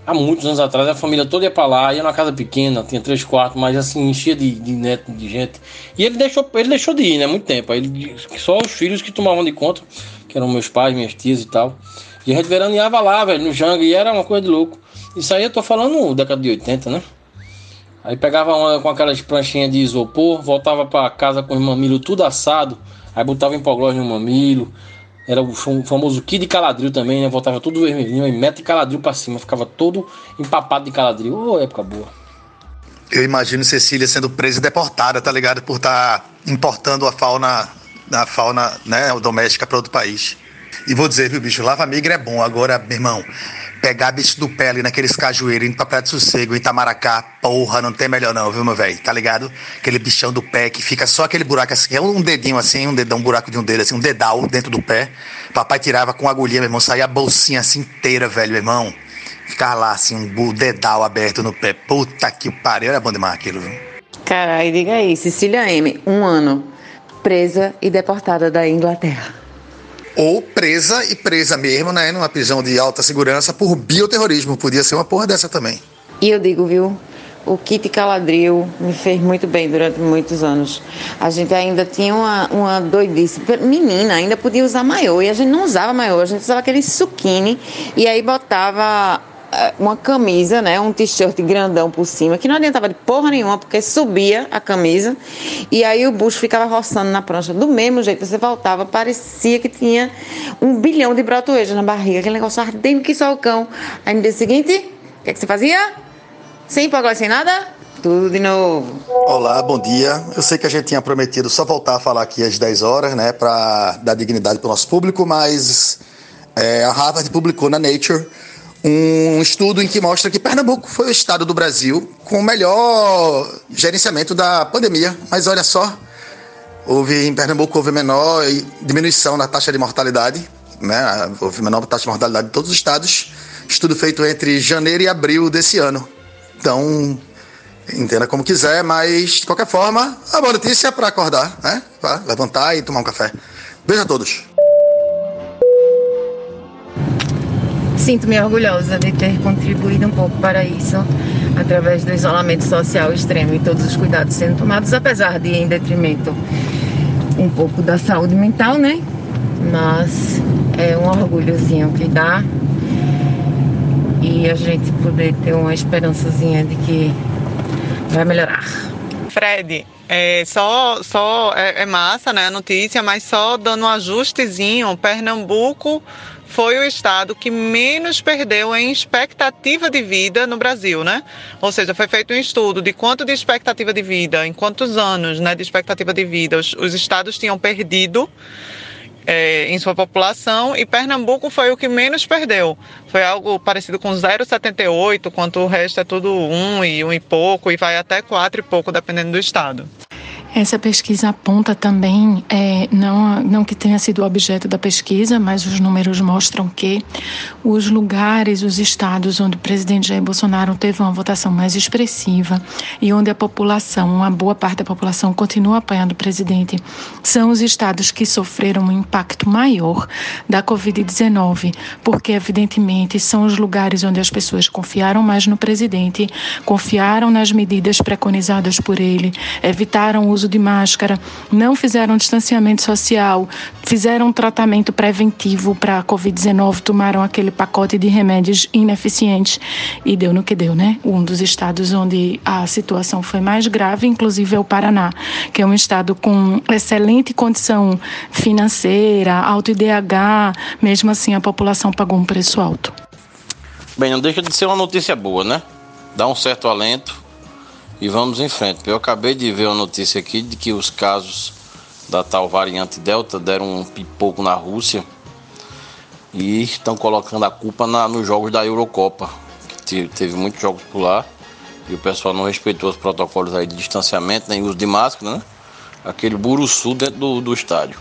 S5: Há muitos anos atrás, a família toda ia pra lá, ia numa casa pequena, tinha três quartos, mas assim, enchia de, de neto, de gente. E ele deixou, ele deixou de ir, né? Muito tempo. Aí ele, só os filhos que tomavam de conta, que eram meus pais, minhas tias e tal. E a gente veraneava lá, velho, no Janga, e era uma coisa de louco. Isso aí eu tô falando década de 80, né? Aí pegava uma com aquelas pranchinhas de isopor, voltava para casa com os mamilos tudo assado, aí botava hipoglós no mamilo. Era o famoso Kid de caladril também, né? Voltava tudo vermelhinho e mete caladril pra cima, ficava todo empapado de caladril. Ô, oh, época boa.
S4: Eu imagino Cecília sendo presa e deportada, tá ligado? Por estar tá importando a fauna, a fauna né, doméstica para outro país. E vou dizer, viu, bicho, lava migra é bom. Agora, meu irmão, pegar bicho do pé ali naqueles cajueiros, indo pra Praia de Sossego, Itamaracá, porra, não tem melhor não, viu, meu velho? Tá ligado? Aquele bichão do pé que fica só aquele buraco assim, é um dedinho assim, um dedão, um buraco de um dedo assim, um dedal dentro do pé. Papai tirava com agulhinha, meu irmão, saía a bolsinha assim inteira, velho, meu irmão. Ficava lá assim, um dedal aberto no pé. Puta que pariu, era bom demais aquilo, viu?
S11: Caralho, diga aí, Cecília M, um ano, presa e deportada da Inglaterra
S4: ou presa e presa mesmo, né, numa prisão de alta segurança por bioterrorismo. Podia ser uma porra dessa também.
S11: E eu digo, viu, o kit caladril me fez muito bem durante muitos anos. A gente ainda tinha uma, uma doidice. Menina, ainda podia usar maiô. E a gente não usava maiô, a gente usava aquele suquine. E aí botava uma camisa, né, um t-shirt grandão por cima, que não adiantava de porra nenhuma, porque subia a camisa e aí o bucho ficava roçando na prancha. Do mesmo jeito, você voltava, parecia que tinha um bilhão de brotoejas na barriga, aquele negócio ardendo que só o cão. Aí no dia seguinte, o que, é que você fazia? Sem hipoglós, sem nada? Tudo de novo.
S4: Olá, bom dia. Eu sei que a gente tinha prometido só voltar a falar aqui às 10 horas, né, para dar dignidade para o nosso público, mas é, a Harvard publicou na Nature um estudo em que mostra que Pernambuco foi o estado do Brasil com o melhor gerenciamento da pandemia. Mas olha só, houve em Pernambuco houve menor diminuição na taxa de mortalidade, né? Houve menor taxa de mortalidade em todos os estados. Estudo feito entre janeiro e abril desse ano. Então, entenda como quiser, mas de qualquer forma, a boa notícia é para acordar, né? Pra levantar e tomar um café. Beijo a todos.
S11: Sinto-me orgulhosa de ter contribuído um pouco para isso, através do isolamento social extremo e todos os cuidados sendo tomados, apesar de em detrimento um pouco da saúde mental, né? Mas é um orgulhozinho que dá e a gente poder ter uma esperançazinha de que vai melhorar.
S10: Fred, é, só, só é, é massa, né, a notícia, mas só dando um ajustezinho, Pernambuco foi o estado que menos perdeu em expectativa de vida no Brasil, né? Ou seja, foi feito um estudo de quanto de expectativa de vida, em quantos anos, né, de expectativa de vida os, os estados tinham perdido é, em sua população e Pernambuco foi o que menos perdeu. Foi algo parecido com 0,78, quanto o resto é tudo um e um e pouco e vai até quatro e pouco, dependendo do estado.
S8: Essa pesquisa aponta também, é, não, não que tenha sido objeto da pesquisa, mas os números mostram que os lugares, os estados onde o presidente Jair Bolsonaro teve uma votação mais expressiva e onde a população, uma boa parte da população, continua apoiando o presidente, são os estados que sofreram um impacto maior da Covid-19, porque, evidentemente, são os lugares onde as pessoas confiaram mais no presidente, confiaram nas medidas preconizadas por ele, evitaram o uso de máscara, não fizeram distanciamento social, fizeram tratamento preventivo para a Covid-19, tomaram aquele pacote de remédios ineficientes e deu no que deu, né? Um dos estados onde a situação foi mais grave, inclusive, é o Paraná, que é um estado com excelente condição financeira, alto IDH, mesmo assim a população pagou um preço alto.
S6: Bem, não deixa de ser uma notícia boa, né? Dá um certo alento e vamos em frente. Eu acabei de ver uma notícia aqui de que os casos da tal variante Delta deram um pipoco na Rússia e estão colocando a culpa na, nos jogos da Eurocopa. Que teve muitos jogos por lá e o pessoal não respeitou os protocolos aí de distanciamento, nem uso de máscara, né? Aquele buruçu dentro do, do estádio.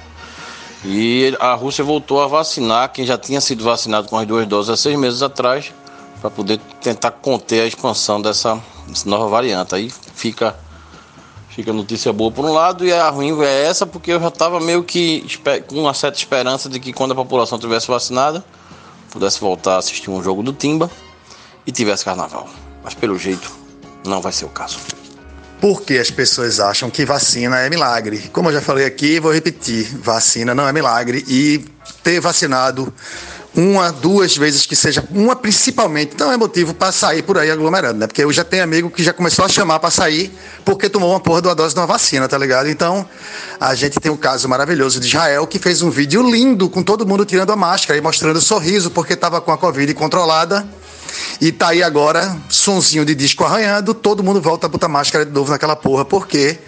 S6: E a Rússia voltou a vacinar quem já tinha sido vacinado com as duas doses há seis meses atrás, para poder tentar conter a expansão dessa, dessa nova variante. Aí fica Fica notícia boa por um lado e a ruim é essa, porque eu já estava meio que com uma certa esperança de que quando a população tivesse vacinada, pudesse voltar a assistir um jogo do Timba e tivesse carnaval. Mas pelo jeito, não vai ser o caso.
S4: Porque as pessoas acham que vacina é milagre. Como eu já falei aqui, vou repetir: vacina não é milagre e ter vacinado uma, duas vezes que seja, uma principalmente, não é motivo para sair por aí aglomerando, né? Porque eu já tenho amigo que já começou a chamar para sair porque tomou uma porra de uma dose de uma vacina, tá ligado? Então, a gente tem um caso maravilhoso de Israel que fez um vídeo lindo com todo mundo tirando a máscara e mostrando sorriso porque estava com a Covid controlada. E tá aí agora, sonzinho de disco arranhando, todo mundo volta a botar máscara de novo naquela porra, porque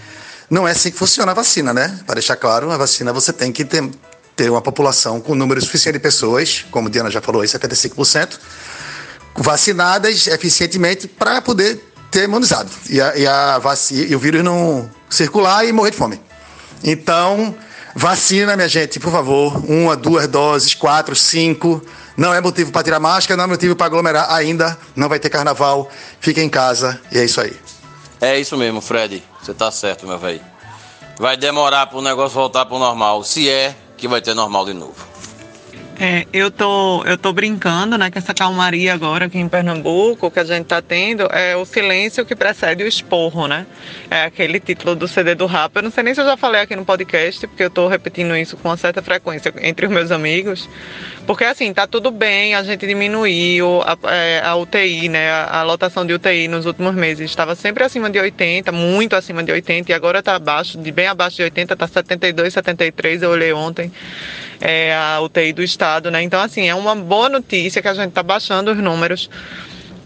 S4: não é assim que funciona a vacina, né? Para deixar claro, a vacina você tem que ter, ter uma população com número suficiente de pessoas, como Diana já falou, aí 75%, vacinadas eficientemente para poder ter imunizado e, a, e, a e o vírus não circular e morrer de fome. Então, vacina, minha gente, por favor, uma, duas doses, quatro, cinco. Não é motivo para tirar máscara, não é motivo para aglomerar ainda. Não vai ter carnaval. Fica em casa e é isso aí.
S6: É isso mesmo, Fred. Você tá certo, meu velho. Vai demorar para o negócio voltar para o normal. Se é, que vai ter normal de novo.
S10: É, eu tô, eu tô brincando, né, com essa calmaria agora aqui em Pernambuco que a gente tá tendo, é o silêncio que precede o esporro, né? É aquele título do CD do rap. Eu não sei nem se eu já falei aqui no podcast, porque eu tô repetindo isso com uma certa frequência entre os meus amigos. Porque assim, tá tudo bem, a gente diminuiu a, é, a UTI, né? A, a, lotação de UTI nos últimos meses estava sempre acima de 80, muito acima de 80, e agora tá abaixo, de bem abaixo de 80, tá 72, 73, eu olhei ontem é, a UTI do estado, né? Então, assim, é uma boa notícia que a gente está baixando os números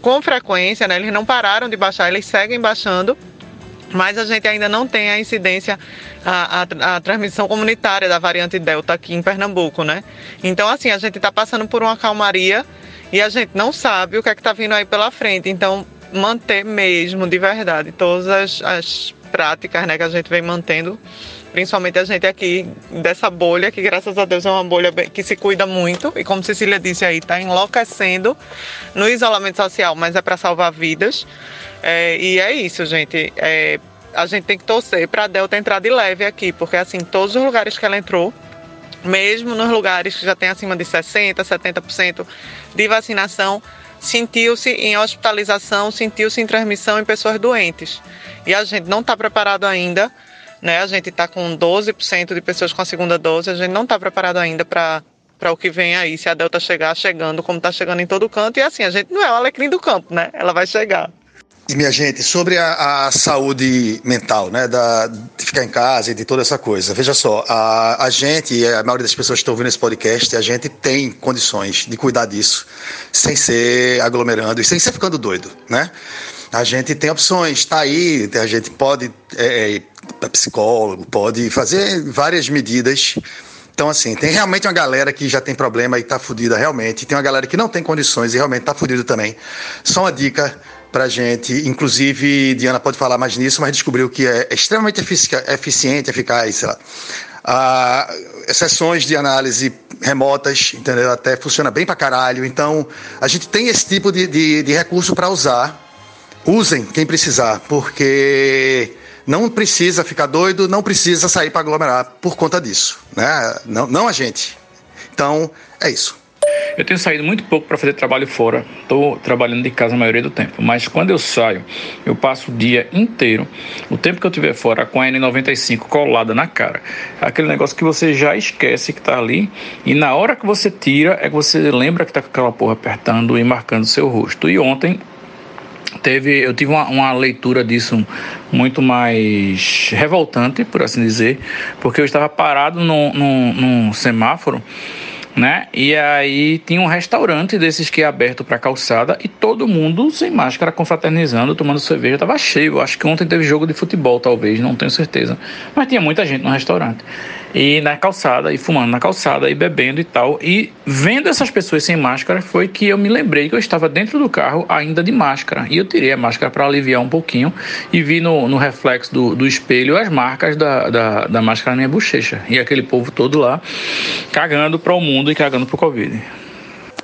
S10: com frequência, né? Eles não pararam de baixar, eles seguem baixando, mas a gente ainda não tem a incidência, a, a, a, transmissão comunitária da variante Delta aqui em Pernambuco, né? Então, assim, a gente está passando por uma calmaria e a gente não sabe o que é que está vindo aí pela frente. Então, manter mesmo, de verdade, todas as, as práticas né, que a gente vem mantendo principalmente a gente aqui dessa bolha, que graças a Deus é uma bolha que se cuida muito, e como Cecília disse aí, está enlouquecendo no isolamento social, mas é para salvar vidas. É, e é isso, gente. É, a gente tem que torcer para a Delta entrar de leve aqui, porque assim, todos os lugares que ela entrou, mesmo nos lugares que já tem acima de 60%, 70% de vacinação, sentiu-se em hospitalização, sentiu-se em transmissão em pessoas doentes. E a gente não está preparado ainda né? A gente está com 12% de pessoas com a segunda dose, a gente não está preparado ainda para para o que vem aí, se a Delta chegar chegando, como está chegando em todo canto. E assim, a gente não é o alecrim do campo, né? Ela vai chegar.
S4: E minha gente, sobre a, a, saúde mental, né, da, de ficar em casa e de toda essa coisa. Veja só, a, a gente, a maioria das pessoas que estão ouvindo esse podcast, a gente tem condições de cuidar disso sem ser aglomerando e sem ser ficando doido, né? A gente tem opções, está aí, a gente pode é, é, psicólogo, pode fazer várias medidas. Então, assim, tem realmente uma galera que já tem problema e está fodida realmente. Tem uma galera que não tem condições e realmente está fodida também. Só uma dica pra gente, inclusive, Diana pode falar mais nisso, mas descobriu que é extremamente eficiente, eficaz, sei lá. Ah, sessões de análise remotas, entendeu? Até funciona bem pra caralho. Então, a gente tem esse tipo de, de, de recurso para usar Usem quem precisar, porque não precisa ficar doido, não precisa sair para aglomerar por conta disso, né? Não, não a gente. Então, é isso.
S1: Eu tenho saído muito pouco para fazer trabalho fora. Estou trabalhando de casa a maioria do tempo. Mas quando eu saio, eu passo o dia inteiro, o tempo que eu estiver fora, com a N95 colada na cara. Aquele negócio que você já esquece que está ali. E na hora que você tira, é que você lembra que está com aquela porra apertando e marcando seu rosto. E ontem teve, eu tive uma, uma, leitura disso muito mais revoltante, por assim dizer, porque eu estava parado num, num, num semáforo né? E aí tinha um restaurante desses que é aberto para calçada e todo mundo sem máscara, confraternizando, tomando cerveja, tava cheio. Acho que ontem teve jogo de futebol, talvez, não tenho certeza. Mas tinha muita gente no restaurante e na calçada, e fumando na calçada, e bebendo e tal. E vendo essas pessoas sem máscara, foi que eu me lembrei que eu estava dentro do carro ainda de máscara. E eu tirei a máscara para aliviar um pouquinho e vi no, no reflexo do, do espelho as marcas da, da, da máscara na minha bochecha. E aquele povo todo lá cagando para o mundo e cagando para o Covid.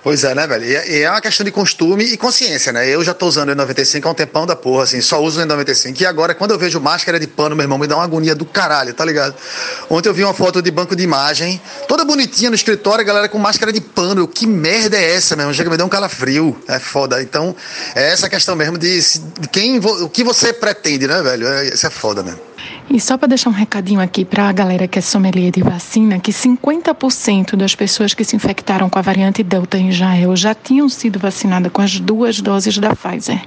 S4: Pois é, né, velho? E é uma questão de costume e consciência, né? Eu já tô usando o N95 há um tempão da porra, assim, só uso o N95. E agora, quando eu vejo máscara de pano, meu irmão, me dá uma agonia do caralho, tá ligado? Ontem eu vi uma foto de banco de imagem, toda bonitinha no escritório, a galera com máscara de pano. Eu, que merda é essa, meu? Chega me deu um calafrio. É foda. Então, é essa questão mesmo de, de quem, o que você pretende, né, velho? É, isso é foda mesmo.
S8: E só para deixar um recadinho aqui para a galera que é sommelier de vacina, que 50% das pessoas que se infectaram com a variante Delta em Israel já tinham sido vacinadas com as duas doses da Pfizer.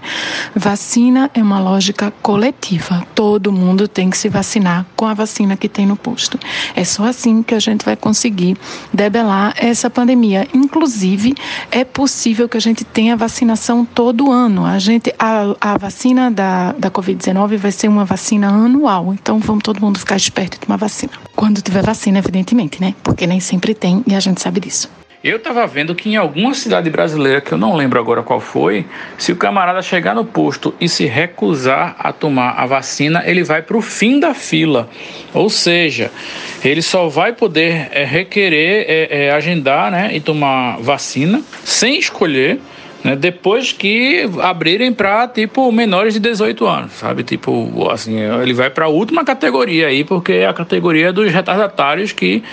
S8: Vacina é uma lógica coletiva. Todo mundo tem que se vacinar com a vacina que tem no posto. É só assim que a gente vai conseguir debelar essa pandemia. Inclusive, é possível que a gente tenha vacinação todo ano. A gente a, a vacina da, da Covid-19 vai ser uma vacina anual. Então vamos todo mundo ficar esperto e tomar vacina. Quando tiver vacina, evidentemente, né? Porque nem sempre tem e a gente sabe disso.
S1: Eu estava vendo que em alguma cidade brasileira, que eu não lembro agora qual foi, se o camarada chegar no posto e se recusar a tomar a vacina, ele vai para o fim da fila. Ou seja, ele só vai poder é, requerer, é, é, agendar né, e tomar vacina sem escolher né, depois que abrirem para tipo menores de 18 anos, sabe? Tipo, assim, ele vai para a última categoria aí, porque é a categoria dos retardatários que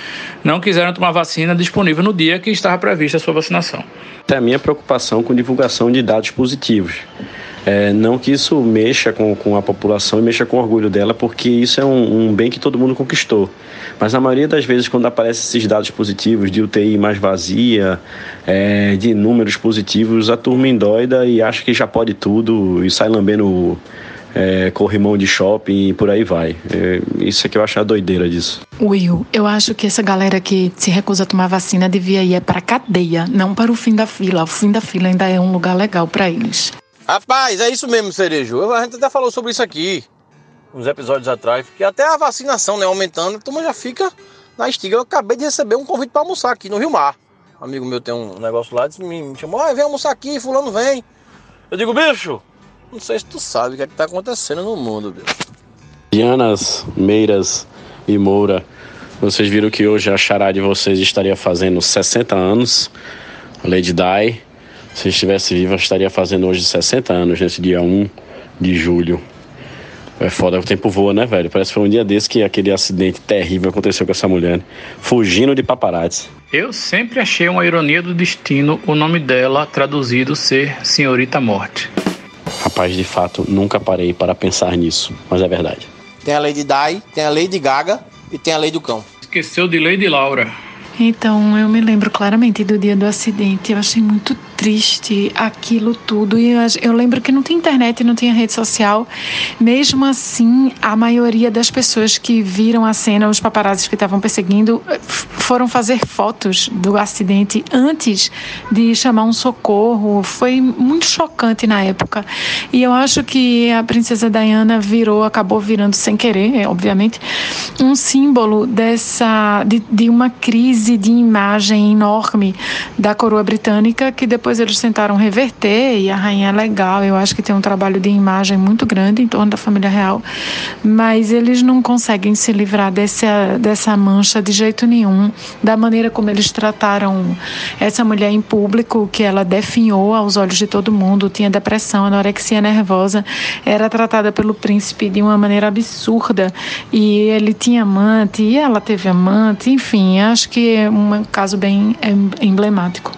S1: não quiseram tomar vacina disponível no dia que estava prevista a sua vacinação.
S5: É a minha preocupação com divulgação de dados positivos. É, não que isso mexa com, com a população e mexa com o orgulho dela, porque isso é um, um, bem que todo mundo conquistou. Mas na maioria das vezes, quando aparecem esses dados positivos de UTI mais vazia, é, de números positivos, a turma endoida e acha que já pode tudo e sai lambendo é, corrimão de shopping e por aí vai. É, isso é que eu acho a doideira disso.
S8: Will, eu acho que essa galera que se recusa a tomar vacina devia ir para cadeia, não para o fim da fila. O fim da fila ainda é um lugar legal para eles.
S6: Rapaz, é isso mesmo, Cerejo. A gente até falou sobre isso aqui uns episódios atrás, que até a vacinação, né, aumentando, a turma já fica na estiga. Eu acabei de receber um convite para almoçar aqui no Rio Mar. Um amigo meu tem um negócio lá, disse, me chamou, ah, vem almoçar aqui, fulano vem. Eu digo, bicho, não sei se tu sabe o que é que tá acontecendo no mundo, bicho.
S5: Dianas, Meiras e Moura, vocês viram que hoje a chará de vocês estaria fazendo 60 anos, Lady Di. Se estivesse viva, estaria fazendo hoje 60 anos, nesse dia 1 de julho. É foda, o tempo voa, né, velho? Parece que foi um dia desse que aquele acidente terrível aconteceu com essa mulher, né? fugindo de paparazzi.
S1: Eu sempre achei uma ironia do destino o nome dela traduzido ser Senhorita Morte.
S5: Rapaz, de fato, nunca parei para pensar nisso, mas é verdade.
S6: Tem a Lady Di, tem a Lady Gaga e tem a Lei do Cão.
S1: Esqueceu de Lady Laura.
S8: Então, eu me lembro claramente do dia do acidente. Eu achei muito triste aquilo tudo. E eu, lembro que não tinha internet, não tinha rede social. Mesmo assim, a maioria das pessoas que viram a cena, os paparazzis que estavam perseguindo, foram fazer fotos do acidente antes de chamar um socorro. Foi muito chocante na época. E eu acho que a princesa Diana virou, acabou virando sem querer, obviamente, um símbolo dessa de, de uma crise de imagem enorme da coroa britânica que depois eles tentaram reverter e a rainha é legal. Eu acho que tem um trabalho de imagem muito grande em torno da família real, mas eles não conseguem se livrar dessa, dessa mancha de jeito nenhum, da maneira como eles trataram essa mulher em público, que ela definhou aos olhos de todo mundo, tinha depressão, anorexia nervosa, era tratada pelo príncipe de uma maneira absurda e ele tinha amante e ela teve amante, enfim, acho que é um caso bem emblemático.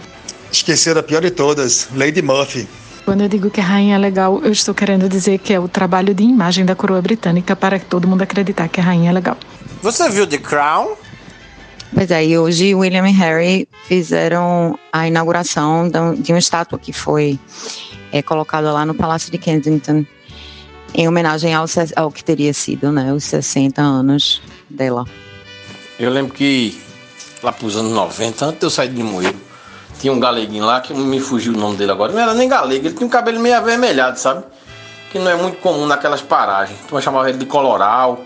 S4: Esquecer a pior de todas, Lady Murphy.
S8: Quando eu digo que a rainha é legal, eu estou querendo dizer que é o trabalho de imagem da coroa britânica para todo mundo acreditar que a rainha é legal.
S6: Você viu The Crown?
S11: Pois é, e hoje William e Harry fizeram a inauguração de uma estátua que foi é, colocada lá no Palácio de Kensington, em homenagem ao, ao que teria sido né, os 60 anos dela.
S6: Eu lembro que lá pros anos 90, antes de eu sair de Moeiro. Tinha um galeguinho lá, que me fugiu o nome dele agora. Não era nem galego, ele tinha um cabelo meio avermelhado, sabe? Que não é muito comum naquelas paragens. Então chamava ele de Coloral.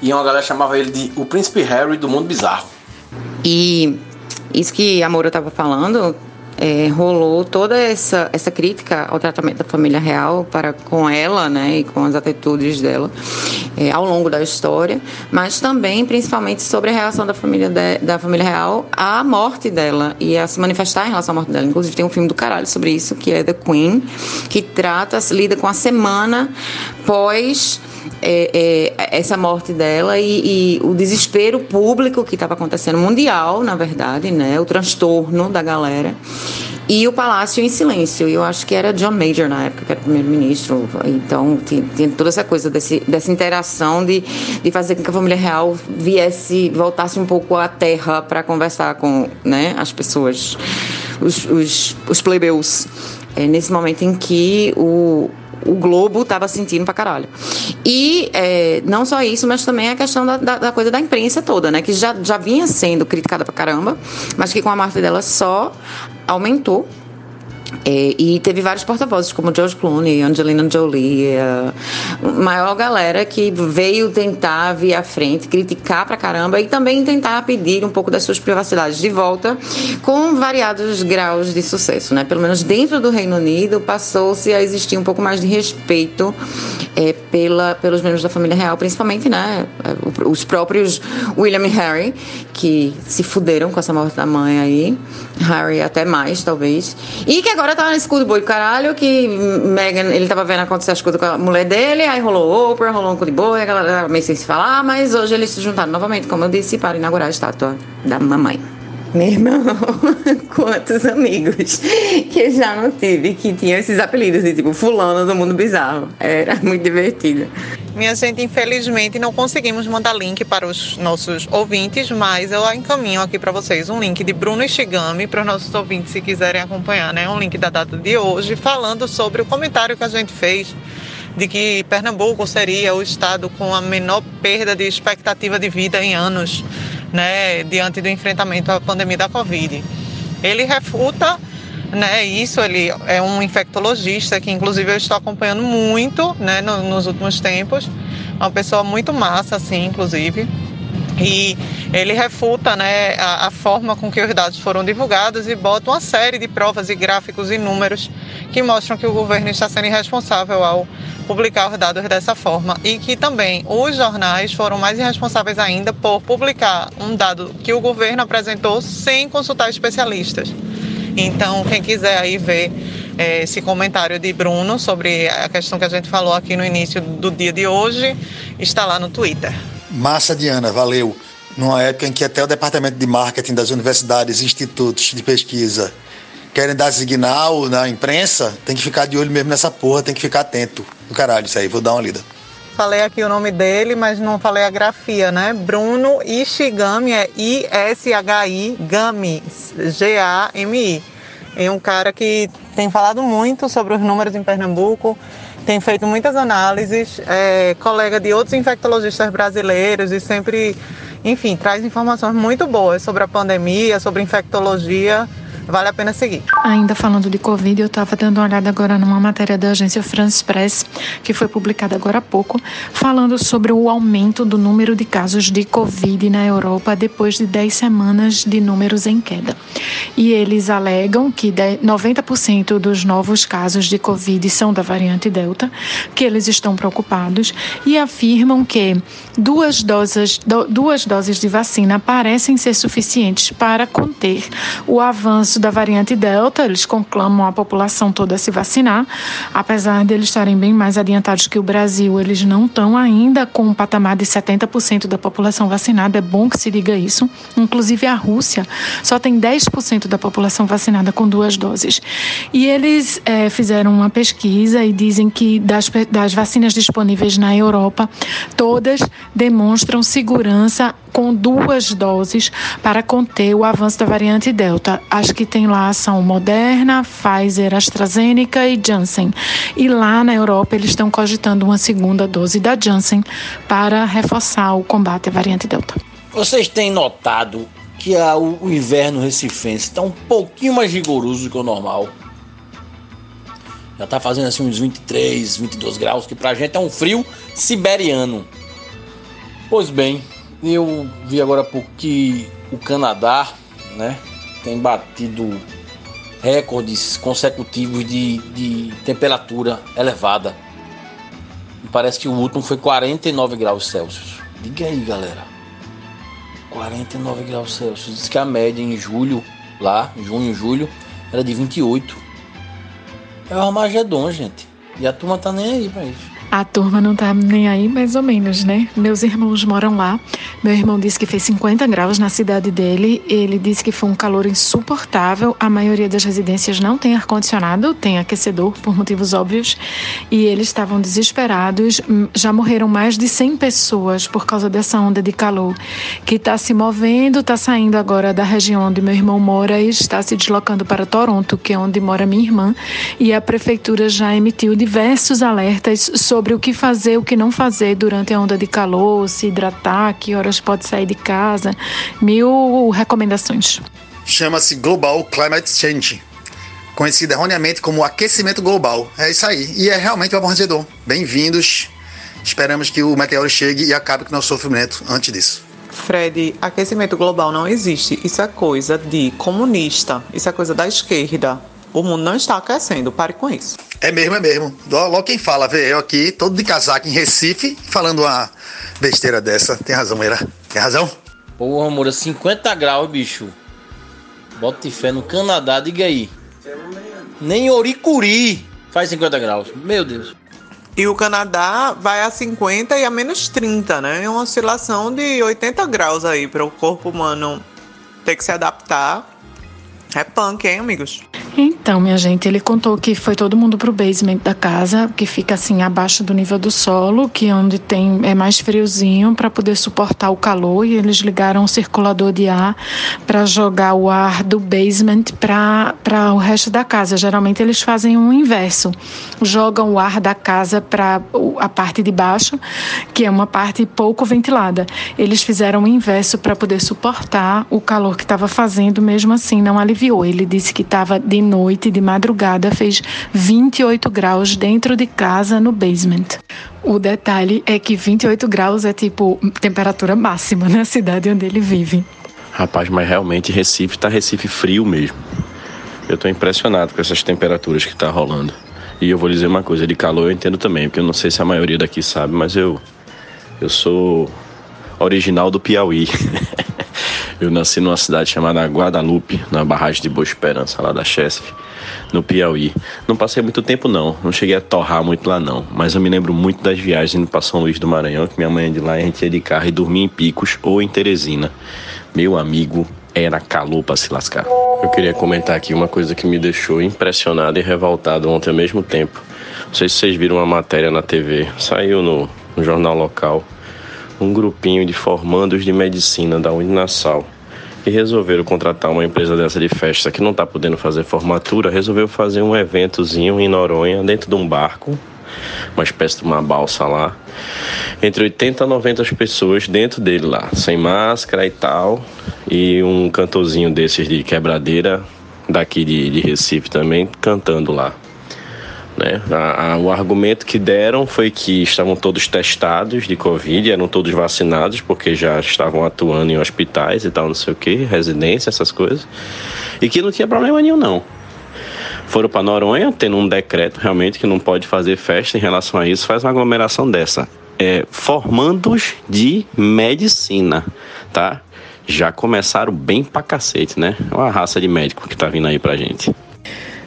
S6: E uma galera chamava ele de o Príncipe Harry do Mundo Bizarro.
S11: E isso que a Moura estava falando, é, rolou toda essa, essa crítica ao tratamento da família real para com ela, né, e com as atitudes dela é, ao longo da história, mas também, principalmente, sobre a reação da família de, da família real à morte dela e a se manifestar em relação à morte dela. Inclusive tem um filme do caralho sobre isso que é The Queen, que trata, lida com a semana pós é, é, essa morte dela e, e, o desespero público que estava acontecendo mundial, na verdade, né, o transtorno da galera e o palácio em silêncio. Eu acho que era John Major na época, que era primeiro-ministro. Então, tinha, toda essa coisa desse, dessa interação de, de fazer com que a família real viesse, voltasse um pouco à terra para conversar com né, as pessoas, os, os, os plebeus. É, nesse momento em que o, o Globo estava sentindo pra caralho. E é, não só isso, mas também a questão da, da, da, coisa da imprensa toda, né? Que já, já vinha sendo criticada pra caramba, mas que com a morte dela só aumentou é, e teve vários porta-vozes, como George Clooney, Angelina Jolie, a maior galera que veio tentar vir à frente, criticar pra caramba e também tentar pedir um pouco das suas privacidades de volta, com variados graus de sucesso, né? Pelo menos dentro do Reino Unido passou-se a existir um pouco mais de respeito é, pela, pelos membros da família real, principalmente, né? Os próprios William e Harry, que se fuderam com essa morte da mãe aí, Harry até mais, talvez, e que agora agora tava nesse cu boi do caralho, que Megan, ele tava vendo acontecer as coisas com a mulher dele, aí rolou Oprah, rolou um cu de boi, a galera meio sem se falar, mas hoje eles se juntaram novamente, como eu disse, para inaugurar a estátua da mamãe. Meu irmão, quantos amigos que eu já não tive que tinham esses apelidos de tipo fulano do mundo bizarro. Era muito divertido.
S10: Minha gente, infelizmente não conseguimos mandar link para os nossos ouvintes, mas eu encaminho aqui para vocês um link de Bruno Ishigami para os nossos ouvintes se quiserem acompanhar, né? Um link da data de hoje falando sobre o comentário que a gente fez de que Pernambuco seria o estado com a menor perda de expectativa de vida em anos, né, diante do enfrentamento à pandemia da Covid. Ele refuta né, isso, ele é um infectologista que inclusive eu estou acompanhando muito, né, nos últimos tempos, uma pessoa muito massa, assim, inclusive, e ele refuta né, a, a, forma com que os dados foram divulgados e bota uma série de provas e gráficos e números que mostram que o governo está sendo irresponsável ao publicar os dados dessa forma e que também os jornais foram mais irresponsáveis ainda por publicar um dado que o governo apresentou sem consultar especialistas. Então, quem quiser aí ver é, esse comentário de Bruno sobre a questão que a gente falou aqui no início do dia de hoje, está lá no Twitter.
S4: Massa, Diana, valeu. Numa época em que até o departamento de marketing das universidades e institutos de pesquisa querem dar signal na imprensa, tem que ficar de olho mesmo nessa porra, tem que ficar atento. Do caralho, isso aí, vou dar uma lida.
S10: Falei aqui o nome dele, mas não falei a grafia, né? Bruno Ishigami é I-S-H-I Gami, G-A-M-I. É um cara que tem falado muito sobre os números em Pernambuco, tem feito muitas análises, é colega de outros infectologistas brasileiros e sempre, enfim, traz informações muito boas sobre a pandemia, sobre infectologia Vale a pena seguir.
S8: Ainda falando de Covid, eu estava dando uma olhada agora numa matéria da agência France Press, que foi publicada agora há pouco, falando sobre o aumento do número de casos de Covid na Europa depois de 10 semanas de números em queda. E eles alegam que 90% dos novos casos de Covid são da variante Delta, que eles estão preocupados e afirmam que duas doses, duas doses de vacina parecem ser suficientes para conter o avanço da variante Delta, eles conclamam a população toda a se vacinar, apesar de eles estarem bem mais adiantados que o Brasil, eles não estão ainda com um patamar de 70% da população vacinada, é bom que se diga isso. Inclusive a Rússia só tem 10% da população vacinada com duas doses. E eles é, fizeram uma pesquisa e dizem que das, das vacinas disponíveis na Europa, todas demonstram segurança com duas doses para conter o avanço da variante Delta. As que tem lá são Moderna, Pfizer, AstraZeneca e Janssen. E lá na Europa eles estão cogitando uma segunda dose da Janssen para reforçar o combate à variante Delta.
S6: Vocês têm notado que a, o, o inverno recifense está um pouquinho mais rigoroso do que o normal. Já tá fazendo assim uns 23, 22 graus, que pra gente é um frio siberiano. Pois bem, eu vi agora pouco que o Canadá, né, tem batido recordes consecutivos de, de temperatura elevada. Parece que o último foi 49 graus Celsius. Diga aí, galera. 49 graus Celsius. Diz que a média em julho, lá, junho, julho, era de 28. É o Armagedon, gente. E a turma tá nem aí pra isso.
S8: A turma não tá nem aí, mais ou menos, né? Meus irmãos moram lá. Meu irmão disse que fez 50 graus na cidade dele. Ele disse que foi um calor insuportável. A maioria das residências não tem ar-condicionado, tem aquecedor, por motivos óbvios. E eles estavam desesperados. Já morreram mais de 100 pessoas por causa dessa onda de calor que está se movendo, está saindo agora da região onde meu irmão mora e está se deslocando para Toronto, que é onde mora minha irmã. E a prefeitura já emitiu diversos alertas sobre sobre o que fazer, o que não fazer durante a onda de calor, se hidratar, que horas pode sair de casa, mil recomendações.
S4: Chama-se Global Climate Change, conhecido erroneamente como aquecimento global. É isso aí. E é realmente o amortecedor. Bem-vindos. Esperamos que o meteoro chegue e acabe com o nosso sofrimento antes disso.
S10: Fred, aquecimento global não existe. Isso é coisa de comunista. Isso é coisa da esquerda. O mundo não está aquecendo, pare com isso.
S4: É mesmo, é mesmo. Logo quem fala, vê eu aqui, todo de casaco em Recife, falando uma besteira dessa. Tem razão, Meira. Tem razão?
S6: Porra, amor, 50 graus, bicho. Bota fé no Canadá, diga aí. Nem Oricuri faz 50 graus. Meu Deus.
S10: E o Canadá vai a 50 e a menos 30, né? É uma oscilação de 80 graus aí para o corpo humano ter que se adaptar. É punk, hein, amigos?
S8: Então, minha gente, ele contou que foi todo mundo pro basement da casa, que fica assim abaixo do nível do solo, que é onde tem é mais friozinho para poder suportar o calor e eles ligaram um circulador de ar para jogar o ar do basement para o resto da casa. Geralmente eles fazem o inverso. Jogam o ar da casa para a parte de baixo, que é uma parte pouco ventilada. Eles fizeram o inverso para poder suportar o calor que estava fazendo, mesmo assim não Ele disse que estava de noite, de madrugada, fez 28 graus dentro de casa no basement. O detalhe é que 28 graus é tipo temperatura máxima na cidade onde ele vive.
S13: Rapaz, mas realmente Recife tá Recife frio mesmo. Eu tô impressionado com essas temperaturas que tá rolando. E eu vou dizer uma coisa, de calor eu entendo também, porque eu não sei se a maioria daqui sabe, mas eu eu sou original do Piauí. Eu nasci numa cidade chamada Guadalupe, na barragem de Boa Esperança, lá da Chesf, no Piauí. Não passei muito tempo não, não cheguei a torrar muito lá não, mas eu me lembro muito das viagens indo para São Luís do Maranhão, que minha mãe de lá e a gente ia de carro e dormia em Picos ou em Teresina. Meu amigo, era calor para se lascar. Eu queria comentar aqui uma coisa que me deixou impressionado e revoltado ontem ao mesmo tempo. Não sei se vocês viram uma matéria na TV, saiu no, no jornal local um grupinho de formandos de medicina da Uninasal e resolveram contratar uma empresa dessa de festa que não está podendo fazer formatura, resolveu fazer um eventozinho em Noronha, dentro de um barco, uma espécie de uma balsa lá, entre 80 a 90 pessoas dentro dele lá, sem máscara e tal, e um cantorzinho desses de quebradeira daqui de, de Recife também cantando lá. Né? A, a, o argumento que deram foi que estavam todos testados de Covid, eram todos vacinados, porque já estavam atuando em hospitais e tal, não sei o que, residência, essas coisas, e que não tinha problema nenhum, não. Foram para Noronha, tendo um decreto realmente que não pode fazer festa em relação a isso, faz uma aglomeração dessa. É, formandos de medicina, tá? Já começaram bem pra cacete, né? É uma raça de médico que tá vindo aí pra gente.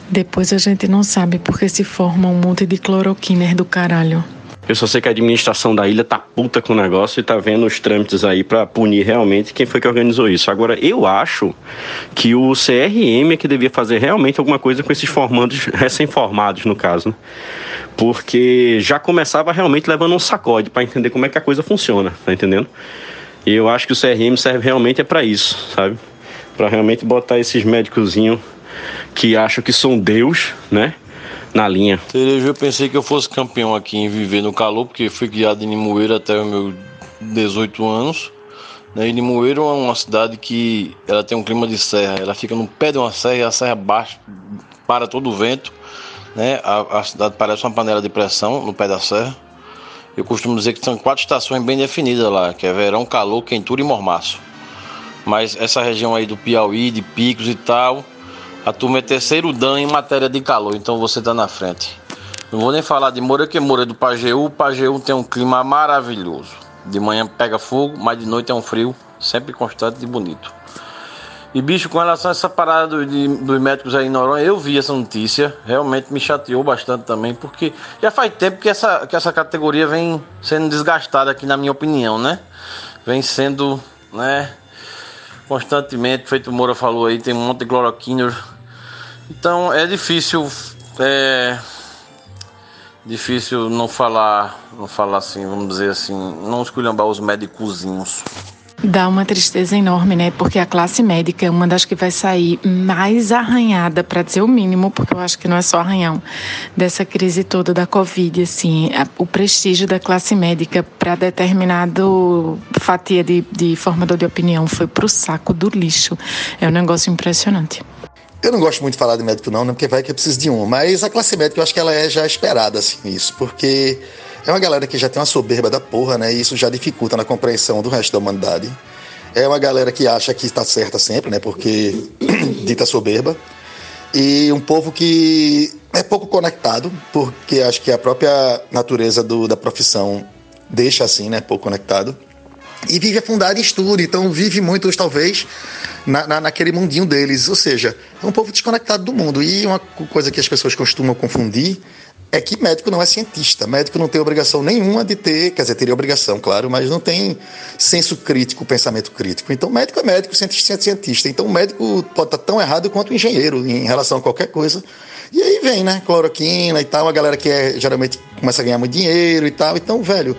S8: Depois a gente não sabe porque se forma um monte de cloroquiner do caralho.
S13: Eu só sei que a administração da ilha tá puta com o negócio e tá vendo os trâmites aí para punir realmente quem foi que organizou isso. Agora, eu acho que o CRM é que devia fazer realmente alguma coisa com esses formandos, recém-formados no caso, né? Porque já começava realmente levando um sacode para entender como é que a coisa funciona, tá entendendo? E eu acho que o CRM serve realmente é para isso, sabe? Para realmente botar esses médicozinhos que acham que são Deus, né? Na linha.
S14: Eu pensei que eu fosse campeão aqui em viver no calor, porque fui criado em Limoeiro até os meus 18 anos.
S6: Né? E Limoeiro é uma cidade que ela tem um clima de serra, ela fica no pé de uma serra e a serra baixa para todo o vento. Né? A, a cidade parece uma panela de pressão no pé da serra. Eu costumo dizer que são quatro estações bem definidas lá, que é verão, calor, quentura e mormaço. Mas essa região aí do Piauí, de Picos e tal, a turma é terceiro dan em matéria de calor, então você está na frente. Não vou nem falar de Moura, que Moura é do Pajeú. O Pajeú tem um clima maravilhoso. De manhã pega fogo, mas de noite é um frio, sempre constante e bonito. E bicho, com relação a essa parada do, de, dos médicos aí em Noronha, eu vi essa notícia, realmente me chateou bastante também, porque já faz tempo que essa, que essa categoria vem sendo desgastada aqui, na minha opinião, né? Vem sendo, né, constantemente, feito o Moura falou aí, tem um monte de cloroquina. Então é difícil, é, difícil não falar, não falar assim, vamos dizer assim, não esculhambar os médicozinhos.
S8: Dá uma tristeza enorme, né? Porque a classe médica é uma das que vai sair mais arranhada, para dizer o mínimo, porque eu acho que não é só arranhão, dessa crise toda da Covid. Assim, o prestígio da classe médica para determinado fatia de, de formador de opinião foi para o saco do lixo. É um negócio impressionante.
S4: Eu não gosto muito de falar de médico, não, né? porque vai que eu preciso de um. Mas a classe médica eu acho que ela é já esperada, assim, isso, porque é uma galera que já tem uma soberba da porra, né? E isso já dificulta na compreensão do resto da humanidade. É uma galera que acha que está certa sempre, né? Porque dita soberba. E um povo que é pouco conectado, porque acho que a própria natureza do, da profissão deixa assim, né? Pouco conectado. E vive afundado em estudo, então vive muitos, talvez, na, na, naquele mundinho deles. Ou seja, é um povo desconectado do mundo. E uma coisa que as pessoas costumam confundir é que médico não é cientista. Médico não tem obrigação nenhuma de ter, quer dizer, teria obrigação, claro, mas não tem senso crítico, pensamento crítico. Então, médico é médico, cientista é cientista. Então, médico pode estar tão errado quanto engenheiro em relação a qualquer coisa. E aí vem, né, cloroquina e tal, a galera que é, geralmente começa a ganhar muito dinheiro e tal. Então, velho,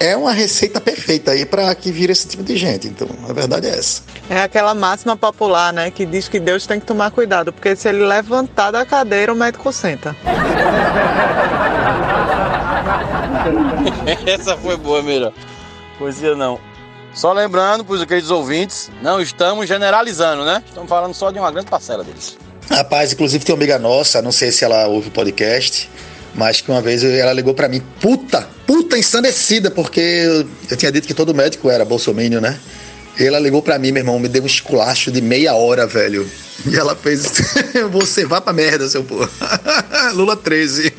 S4: é uma receita perfeita aí para que vire esse tipo de gente. Então, a verdade é essa.
S10: É aquela máxima popular, né, que diz que Deus tem que tomar cuidado, porque se ele levantar da cadeira, o médico senta.
S6: Essa foi boa, Mira. Poesia não. Só lembrando para os queridos ouvintes, não estamos generalizando, né? Estamos falando só de uma grande parcela deles.
S4: Rapaz, inclusive tem uma amiga nossa, não sei se ela ouve o podcast, mas que uma vez ela ligou para mim, puta, puta ensandecida, porque eu tinha dito que todo médico era bolsomínio, né? E ela ligou para mim, meu irmão, me deu um esculacho de meia hora, velho. E ela fez, você vá pra merda, seu porra. Lula 13.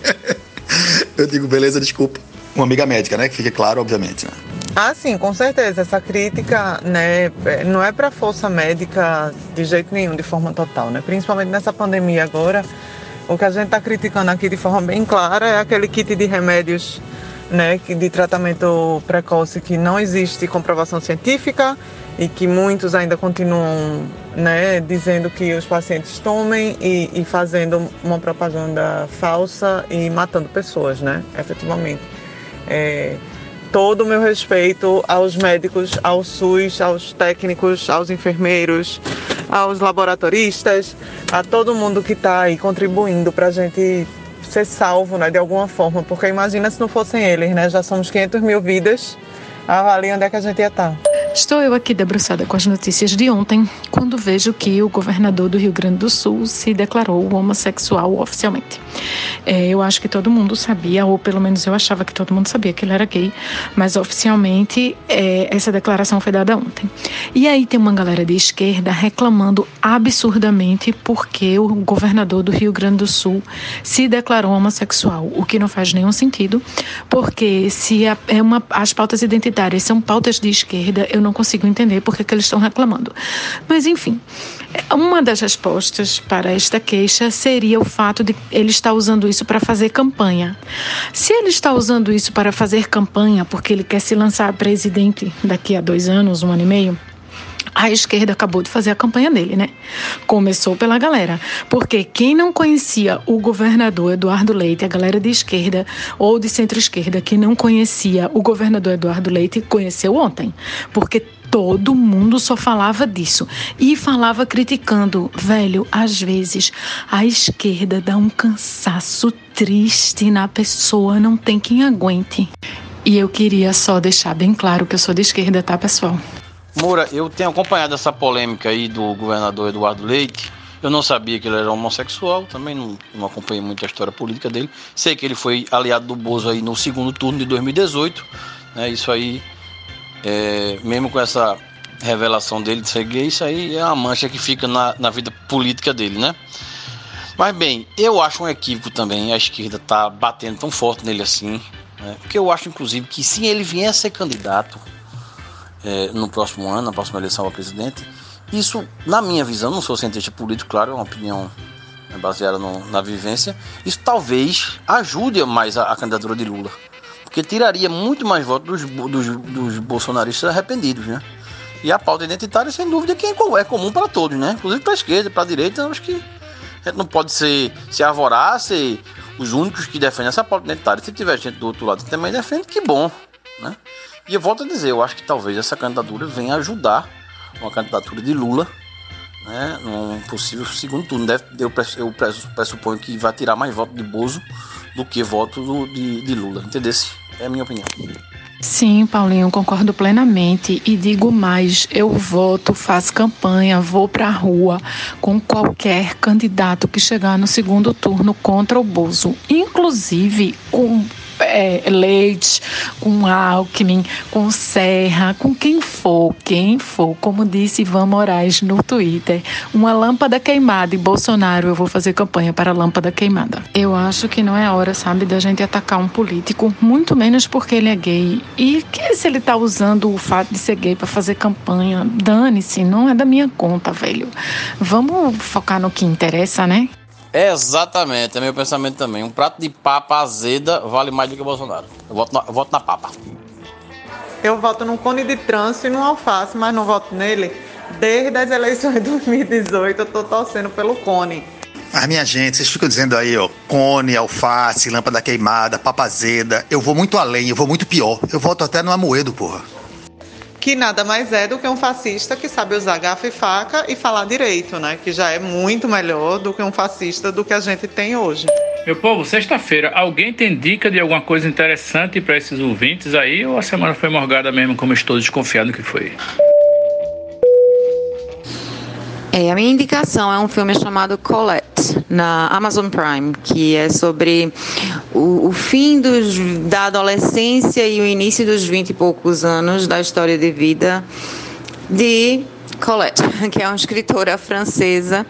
S4: Eu digo, beleza, desculpa. Uma amiga médica, né? Que fique claro, obviamente, né?
S10: Ah, sim, com certeza. Essa crítica, né, não é para força médica de jeito nenhum, de forma total, né? Principalmente nessa pandemia agora, o que a gente está criticando aqui de forma bem clara é aquele kit de remédios, né, de tratamento precoce que não existe comprovação científica e que muitos ainda continuam, né, dizendo que os pacientes tomem e, e fazendo uma propaganda falsa e matando pessoas, né, efetivamente. É, todo o meu respeito aos médicos, ao SUS, aos técnicos, aos enfermeiros, aos laboratoristas, a todo mundo que está aí contribuindo para a gente ser salvo, né, de alguma forma, porque imagina se não fossem eles, né, já somos 500 mil vidas, avalie onde é que a gente ia estar. Tá.
S8: Estou eu aqui debruçada com as notícias de ontem, quando vejo que o governador do Rio Grande do Sul se declarou homossexual oficialmente. É, eu acho que todo mundo sabia, ou pelo menos eu achava que todo mundo sabia que ele era gay, mas oficialmente é, essa declaração foi dada ontem. E aí tem uma galera de esquerda reclamando absurdamente porque o governador do Rio Grande do Sul se declarou homossexual, o que não faz nenhum sentido, porque se a, é uma, as pautas identitárias são pautas de esquerda, eu não consigo entender porque que eles estão reclamando. Mas, enfim, uma das respostas para esta queixa seria o fato de ele estar usando isso para fazer campanha. Se ele está usando isso para fazer campanha porque ele quer se lançar presidente daqui a dois anos, um ano e meio, a esquerda acabou de fazer a campanha dele, né? Começou pela galera. Porque quem não conhecia o governador Eduardo Leite, a galera de esquerda ou de centro-esquerda que não conhecia o governador Eduardo Leite, conheceu ontem. Porque todo mundo só falava disso e falava criticando. Velho, às vezes a esquerda dá um cansaço triste na pessoa, não tem quem aguente. E eu queria só deixar bem claro que eu sou de esquerda, tá, pessoal?
S6: Moura, eu tenho acompanhado essa polêmica aí do governador Eduardo Leite. Eu não sabia que ele era homossexual, também não, não acompanhei muito a história política dele. Sei que ele foi aliado do Bozo aí no segundo turno de 2018. Né, isso aí, é, mesmo com essa revelação dele de ser gay, isso aí é uma mancha que fica na, na vida política dele, né? Mas bem, eu acho um equívoco também a esquerda tá batendo tão forte nele assim, né? porque eu acho inclusive que se ele vier a ser candidato é, no próximo ano, na próxima eleição ao presidente, isso, na minha visão, não sou cientista político, claro, é uma opinião né, baseada no, na vivência, isso talvez ajude mais a, a, candidatura de Lula, porque tiraria muito mais votos dos, dos, dos bolsonaristas arrependidos, né? E a pauta identitária, sem dúvida, que é comum para todos, né? Inclusive para a esquerda, para a direita, acho que a gente não pode ser, se arvorar, ser os únicos que defendem essa pauta identitária. Se tiver gente do outro lado que também defende, que bom, né? E eu volto a dizer, eu acho que talvez essa candidatura venha ajudar uma candidatura de Lula, né? Num possível segundo turno. Deve, eu, eu pressuponho que vai tirar mais votos de Bozo do que votos de, de Lula. Entendeu? É a minha opinião.
S8: Sim, Paulinho, concordo plenamente e digo mais, eu voto, faço campanha, vou para a rua com qualquer candidato que chegar no segundo turno contra o Bozo, inclusive com é, Leite, com Alckmin, com Serra, com quem for, quem for, como disse Ivan Moraes no Twitter, uma lâmpada queimada e Bolsonaro, eu vou fazer campanha para a lâmpada queimada. Eu acho que não é hora, sabe, da gente atacar um político, muito menos porque ele é gay. E que se ele tá usando o fato de ser gay para fazer campanha, dane-se, não é da minha conta, velho. Vamos focar no que interessa, né?
S6: Exatamente, é meu pensamento também. Um prato de papa azeda vale mais do que o Bolsonaro. Eu voto na, eu voto na papa.
S10: Eu voto num cone de trânsito e num alface, mas não voto nele. Desde as eleições de 2018 eu tô torcendo pelo cone.
S4: Mas minha gente, vocês ficam dizendo aí, ó, cone, alface, lâmpada queimada, papa azeda. Eu vou muito além, eu vou muito pior. Eu voto até no Amoedo, porra
S10: que nada mais é do que um fascista que sabe usar garfo e faca e falar direito, né? Que já é muito melhor do que um fascista do que a gente tem hoje.
S1: Meu povo, sexta-feira, alguém tem dica de alguma coisa interessante para esses ouvintes aí ou a semana foi morgada mesmo, como estou desconfiado que foi?
S11: É, a minha indicação é um filme chamado Colette, na Amazon Prime, que é sobre o, o fim dos, da adolescência e o início dos vinte e poucos anos da história de vida de Colette, que é uma escritora francesa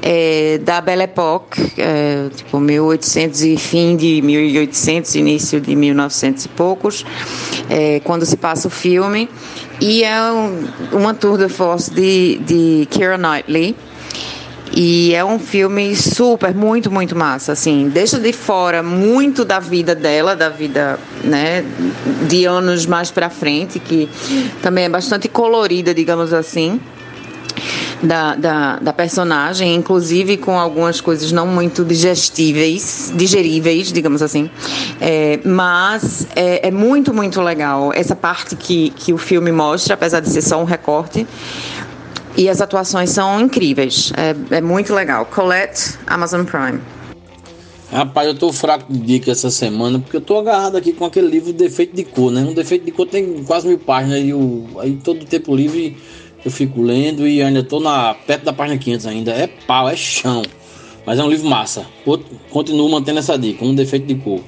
S11: é, da Belle Époque, é, tipo 1800 e fim de 1800, início de 1900 e poucos, é, quando se passa o filme. E é um, uma tour de force de, de Keira Knightley. E é um filme super, muito, muito massa. Assim, deixa de fora muito da vida dela, da vida, né, de anos mais para frente, que também é bastante colorida, digamos assim da, da, da, personagem, inclusive com algumas coisas não muito digestíveis, digeríveis, digamos assim. É, mas é, é, muito, muito legal essa parte que, que o filme mostra, apesar de ser só um recorte. E as atuações são incríveis. É, é muito legal. Colette, Amazon Prime.
S13: Rapaz, eu tô fraco de dica essa semana, porque eu tô agarrado aqui com aquele livro Defeito de Cor, né? Um Defeito de Cor tem quase mil páginas e o, aí todo tempo livre eu fico lendo e ainda tô na, perto da página 500 ainda. É pau, é chão. Mas é um livro massa. continuo mantendo essa dica, um defeito de cor.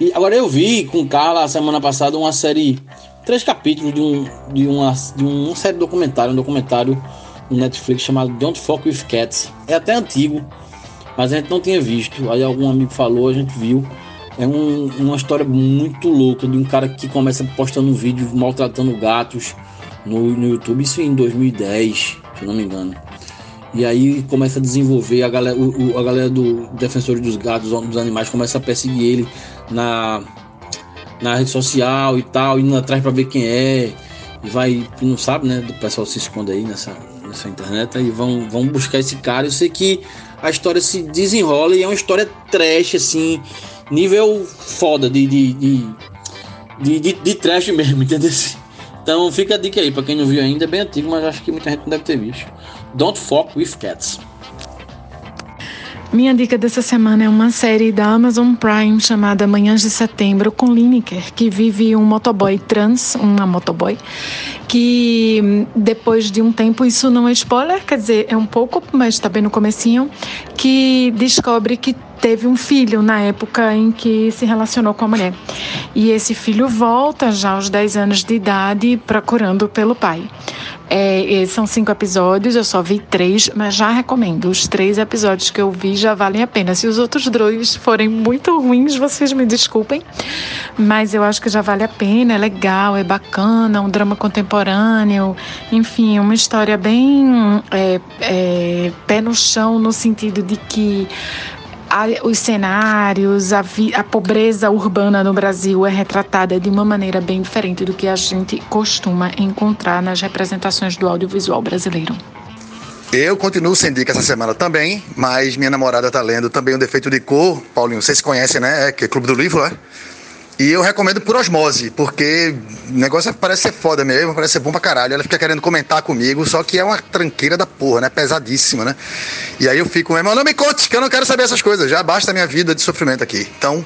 S13: E agora eu vi com Carla semana passada uma série, três capítulos de um de uma, de uma série documentário, um documentário no Netflix chamado Don't Fuck with Cats. É até antigo, mas a gente não tinha visto. Aí algum amigo falou, a gente viu. É um, uma história muito louca de um cara que começa postando um vídeo maltratando gatos no, no YouTube, isso em 2010, se não me engano. E aí começa a desenvolver, a galera, o, a galera do Defensores dos Gatos, dos Animais, começa a perseguir ele na, na rede social e tal, indo atrás para ver quem é. E vai, não sabe, né? O pessoal se esconde aí nessa, nessa internet e vão, vão buscar esse cara. Eu sei que a história se desenrola e é uma história trash, assim, nível foda de, de, de, de, de trash mesmo, entendeu? Então fica a dica aí, para quem não viu ainda, é bem antigo, mas acho que muita gente não deve ter visto. Don't Fuck with Cats.
S8: Minha dica dessa semana é uma série da Amazon Prime chamada Manhãs de Setembro com Lineker, que vive um motoboy trans, uma motoboy, que depois de um tempo, isso não é spoiler, quer dizer, é um pouco, mas está bem no comecinho, que descobre que teve um filho na época em que se relacionou com a mulher. E esse filho volta já aos 10 anos de idade procurando pelo pai. É, são cinco episódios, eu só vi três, mas já recomendo. Os três episódios que eu vi já valem a pena. Se os outros dois forem muito ruins, vocês me desculpem, mas eu acho que já vale a pena. É legal, é bacana, um drama contemporâneo, enfim, uma história bem é, é, pé no chão no sentido de que os cenários, a, vi, a, pobreza urbana no Brasil é retratada de uma maneira bem diferente do que a gente costuma encontrar nas representações do audiovisual brasileiro.
S4: Eu continuo sem dica essa semana também, mas minha namorada está lendo também o Defeito de Cor. Paulinho, vocês conhecem, né? É, que é Clube do Livro, né? E eu recomendo por osmose, porque o negócio parece ser foda mesmo, parece ser bom pra caralho. Ela fica querendo comentar comigo, só que é uma tranqueira da porra, né? Pesadíssima, né? E aí eu fico, meu irmão, não me conte, que eu não quero saber essas coisas, já basta a minha vida de sofrimento aqui. Então,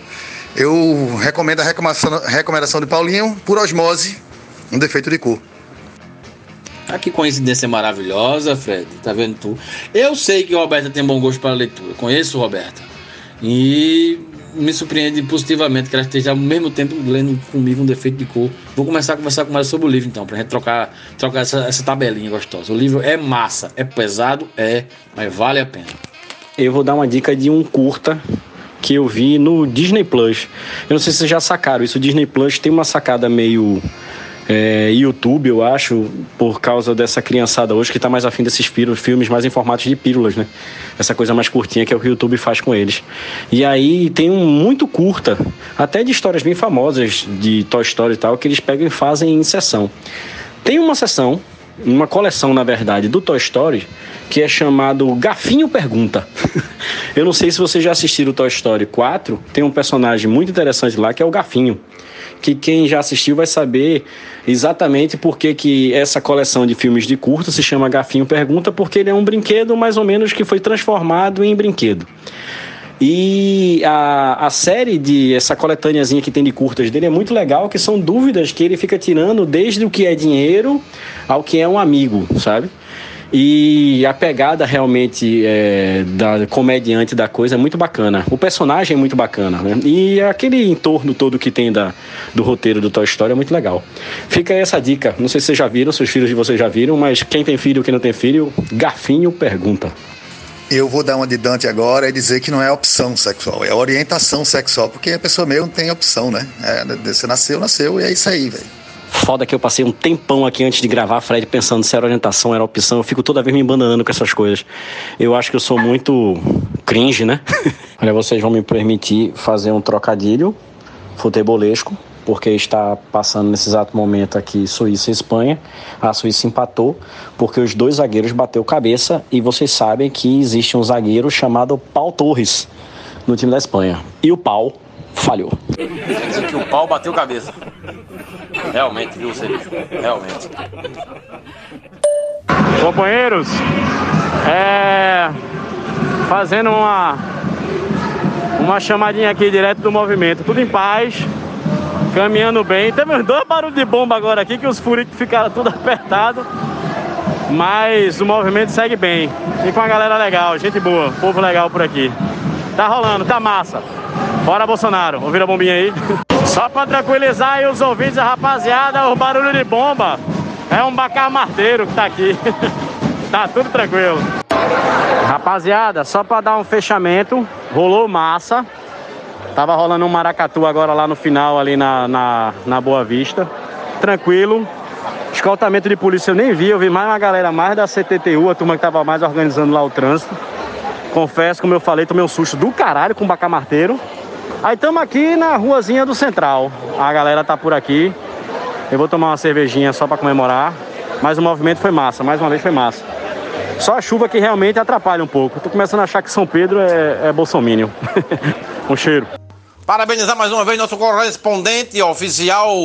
S4: eu recomendo a recomendação, recomendação de Paulinho, por osmose, um defeito de cu.
S13: Ah, que coincidência maravilhosa, Fred. Tá vendo tu? Eu sei que o Roberto tem bom gosto para leitura. Conheço o Roberto. E me surpreende positivamente que ela esteja ao mesmo tempo lendo comigo um defeito de cor. Vou começar a conversar com ela sobre o livro então, pra gente trocar, trocar essa, essa tabelinha gostosa. O livro é massa, é pesado, é, mas vale a pena.
S5: Eu vou dar uma dica de um curta que eu vi no Disney Plus. Eu não sei se vocês já sacaram isso. O Disney Plus tem uma sacada meio é, YouTube, eu acho, por causa dessa criançada hoje que está mais afim desses filmes mais em formatos de pílulas, né? Essa coisa mais curtinha que é o que o YouTube faz com eles. E aí tem um muito curta, até de histórias bem famosas de Toy Story e tal, que eles pegam e fazem em sessão. Tem uma sessão, uma coleção, na verdade, do Toy Story, que é chamado Gafinho Pergunta. eu não sei se vocês já assistiram o Toy Story 4, tem um personagem muito interessante lá que é o Gafinho que quem já assistiu vai saber exatamente por que, que essa coleção de filmes de curta se chama Gafinho Pergunta, porque ele é um brinquedo mais ou menos que foi transformado em brinquedo. E a, a série de essa coletâneazinha que tem de curtas dele é muito legal, que são dúvidas que ele fica tirando desde o que é dinheiro ao que é um amigo, sabe? E a pegada realmente é, da comediante da coisa é muito bacana. O personagem é muito bacana, né? E aquele entorno todo que tem da, do roteiro do Toy Story é muito legal. Fica aí essa dica. Não sei se vocês já viram, se os filhos de vocês já viram, mas quem tem filho, quem não tem filho, Garfinho pergunta.
S4: Eu vou dar uma de Dante agora e dizer que não é opção sexual, é orientação sexual, porque a pessoa mesmo não tem opção, né? É, você nasceu, nasceu e é isso aí, velho.
S5: Foda que eu passei um tempão aqui antes de gravar, Fred, pensando se era orientação, era opção. Eu fico toda vez me embananando com essas coisas. Eu acho que eu sou muito cringe, né? Olha, vocês vão me permitir fazer um trocadilho futebolesco, porque está passando nesse exato momento aqui Suíça e Espanha. A Suíça empatou porque os dois zagueiros bateu cabeça e vocês sabem que existe um zagueiro chamado Paul Torres no time da Espanha. E o Pau falhou.
S6: que o pau bateu cabeça. Realmente, viu, Cerejo? Realmente.
S15: Companheiros, é. Fazendo uma. Uma chamadinha aqui direto do movimento. Tudo em paz. Caminhando bem. Teve uns dois barulhos de bomba agora aqui que os furicos ficaram tudo apertados. Mas o movimento segue bem. E com a galera legal, gente boa, povo legal por aqui. Tá rolando, tá massa. Bora Bolsonaro, ouvir a bombinha aí. Só para tranquilizar aí os ouvintes, rapaziada, o barulho de bomba é um bacar marteiro que tá aqui. tá tudo tranquilo. Rapaziada, só para dar um fechamento, rolou massa. Tava rolando um maracatu agora lá no final, ali na, na, na Boa Vista. Tranquilo. Escoltamento de polícia eu nem vi, eu vi mais uma galera mais da CTTU, a turma que tava mais organizando lá o trânsito. Confesso, como eu falei, tomei um susto do caralho com o bacar marteiro. Aí estamos aqui na ruazinha do Central. A galera tá por aqui. Eu vou tomar uma cervejinha só para comemorar. Mas o movimento foi massa, mais uma vez foi massa. Só a chuva que realmente atrapalha um pouco. Tô começando a achar que São Pedro é, é um cheiro.
S6: Parabenizar mais uma vez nosso correspondente oficial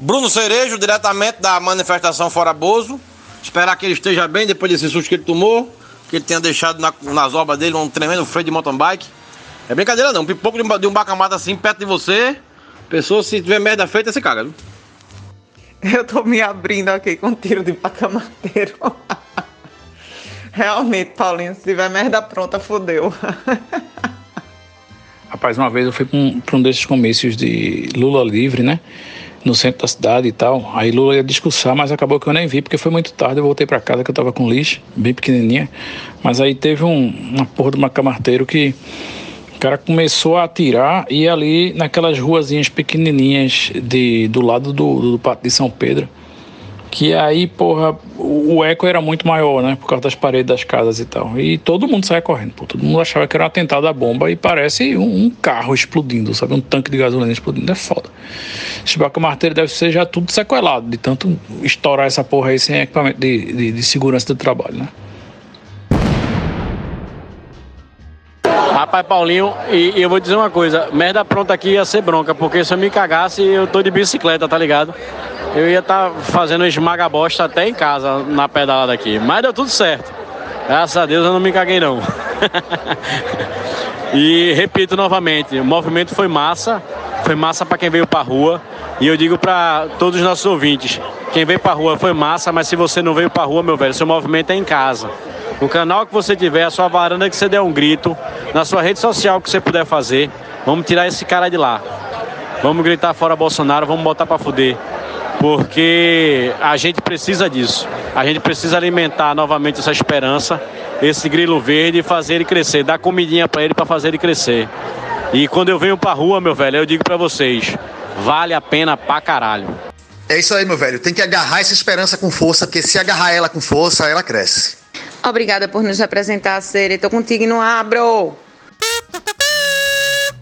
S6: Bruno Cerejo, diretamente da manifestação Fora Bozo. Esperar que ele esteja bem depois desse susto que ele tomou que ele tenha deixado na- nas obras dele um tremendo freio de mountain bike. É brincadeira não, um pipoco de um, de um bacamata assim perto de você, pessoa se tiver merda feita, você caga, viu?
S10: Eu tô me abrindo aqui com tiro de pacamateiro. Realmente, Paulinho, se tiver merda pronta, fodeu.
S1: Rapaz, uma vez eu fui para um, pra um desses comícios de Lula livre, né? No centro da cidade e tal. Aí Lula ia discursar, mas acabou que eu nem vi, porque foi muito tarde. Eu voltei para casa que eu tava com lixo, bem pequenininha. Mas aí teve um, uma porra de uma camarteiro que cara começou a atirar e ali naquelas ruazinhas pequenininhas de, do lado do, do Pátio de São Pedro. Que aí, porra, o, eco era muito maior, né? Por causa das paredes das casas e tal. E todo mundo saia correndo, pô. Todo mundo achava que era um atentado à bomba e parece um, um carro explodindo, sabe? Um tanque de gasolina explodindo. É foda. Esse marteiro deve ser já tudo sequelado, de tanto estourar essa porra aí sem equipamento de, de, de segurança do trabalho, né?
S5: Rapaz, Paulinho, e, e eu vou dizer uma coisa: merda pronta aqui ia ser bronca, porque se eu me cagasse, eu tô de bicicleta, tá ligado? Eu ia estar fazendo esmaga bosta até em casa, na pedalada aqui. Mas deu tudo certo. Graças a Deus eu não me caguei, não. e repito novamente: o movimento foi massa, foi massa para quem veio pra rua. E eu digo para todos os nossos ouvintes: quem veio pra rua foi massa, mas se você não veio pra rua, meu velho, seu movimento é em casa. No canal que você tiver, a sua varanda que você der um grito, na sua rede social que você puder fazer, vamos tirar esse cara de lá. Vamos gritar fora Bolsonaro, vamos botar pra fuder. Porque a gente precisa disso. A gente precisa alimentar novamente essa esperança, esse grilo verde e fazer ele crescer, dar comidinha pra ele pra fazer ele crescer. E quando eu venho pra rua, meu velho, eu digo pra vocês, vale a pena pra caralho.
S16: É isso aí, meu velho. Tem que agarrar essa esperança com força, porque se agarrar ela com força, ela cresce.
S11: Obrigada por nos representar, Sere. Tô contigo e não abro.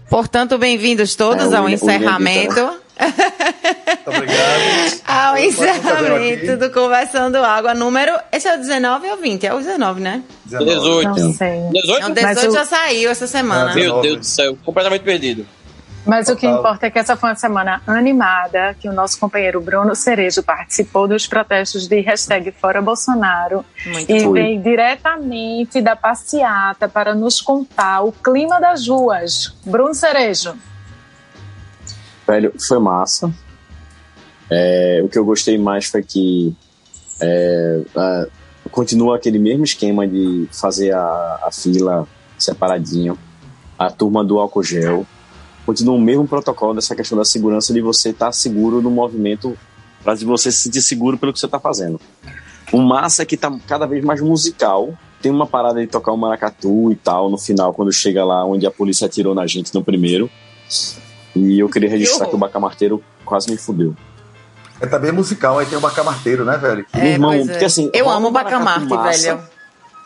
S11: Portanto, bem-vindos todos
S17: É,
S11: ao
S17: o- o
S11: encerramento. Ao encerramento do Conversando Água número. Esse é o 19 ou 20? É o 19, né?
S6: 18.
S17: Não sei.
S6: 18?
S11: Não, 18 já saiu essa semana.
S6: Meu Deus do céu, completamente perdido.
S17: Mas o que importa é que essa foi uma semana animada, que o nosso companheiro Bruno Cerejo participou dos protestos de hashtag Fora Bolsonaro
S11: Muito
S17: e
S11: bom.
S17: veio diretamente da passeata para nos contar o clima das ruas. Bruno Cerejo.
S13: Velho, foi massa. É, o que eu gostei mais foi que é, a- continua aquele mesmo esquema de fazer a, a fila separadinho, a turma do álcool gel. Continua o mesmo protocolo dessa questão da segurança de você estar seguro no movimento, para você se sentir seguro pelo que você está fazendo. O massa é que tá cada vez mais musical. Tem uma parada de tocar o maracatu e tal no final, quando chega lá onde a polícia atirou na gente no primeiro. E eu queria registrar que o Bacamarteiro quase me fudeu.
S4: É também musical, aí tem o Bacamarteiro, né, velho?
S13: Meu irmão, porque assim.
S11: Eu amo o Bacamarte,
S13: maracatu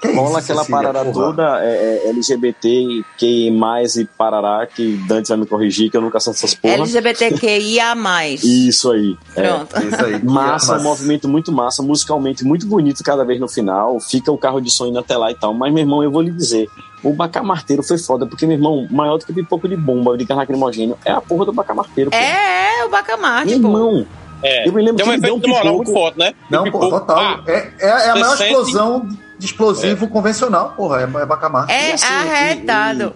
S13: Rola aquela
S4: Cecília,
S13: parada
S4: porra?
S13: toda é, é, LGBT, que mais e parará, que Dante vai me corrigir, que eu nunca sei essas porra.
S11: LGBTQIA.
S13: Isso aí. é.
S11: Pronto.
S4: Isso aí.
S13: Massa,
S4: Mas-
S13: um movimento muito massa, musicalmente muito bonito cada vez no final. Fica o carro de som indo até lá e tal. Mas, meu irmão, eu vou lhe dizer: o Bacamarteiro foi foda, porque, meu irmão, maior do que pipoco de bomba de gás lacrimogêneo é a porra do Bacamarteiro. pô.
S11: É, é o Bacamarte,
S13: Meu
S11: pô.
S13: irmão,
S6: É,
S13: eu me lembro
S6: tem um
S13: que ele deu
S6: efeito
S13: um
S6: moral muito forte, né?
S4: Não, pô, total.
S6: Ah,
S4: é, é, é a maior
S6: sente-
S4: explosão de explosivo convencional, porra. É, é Bacamarte.
S11: É arretado.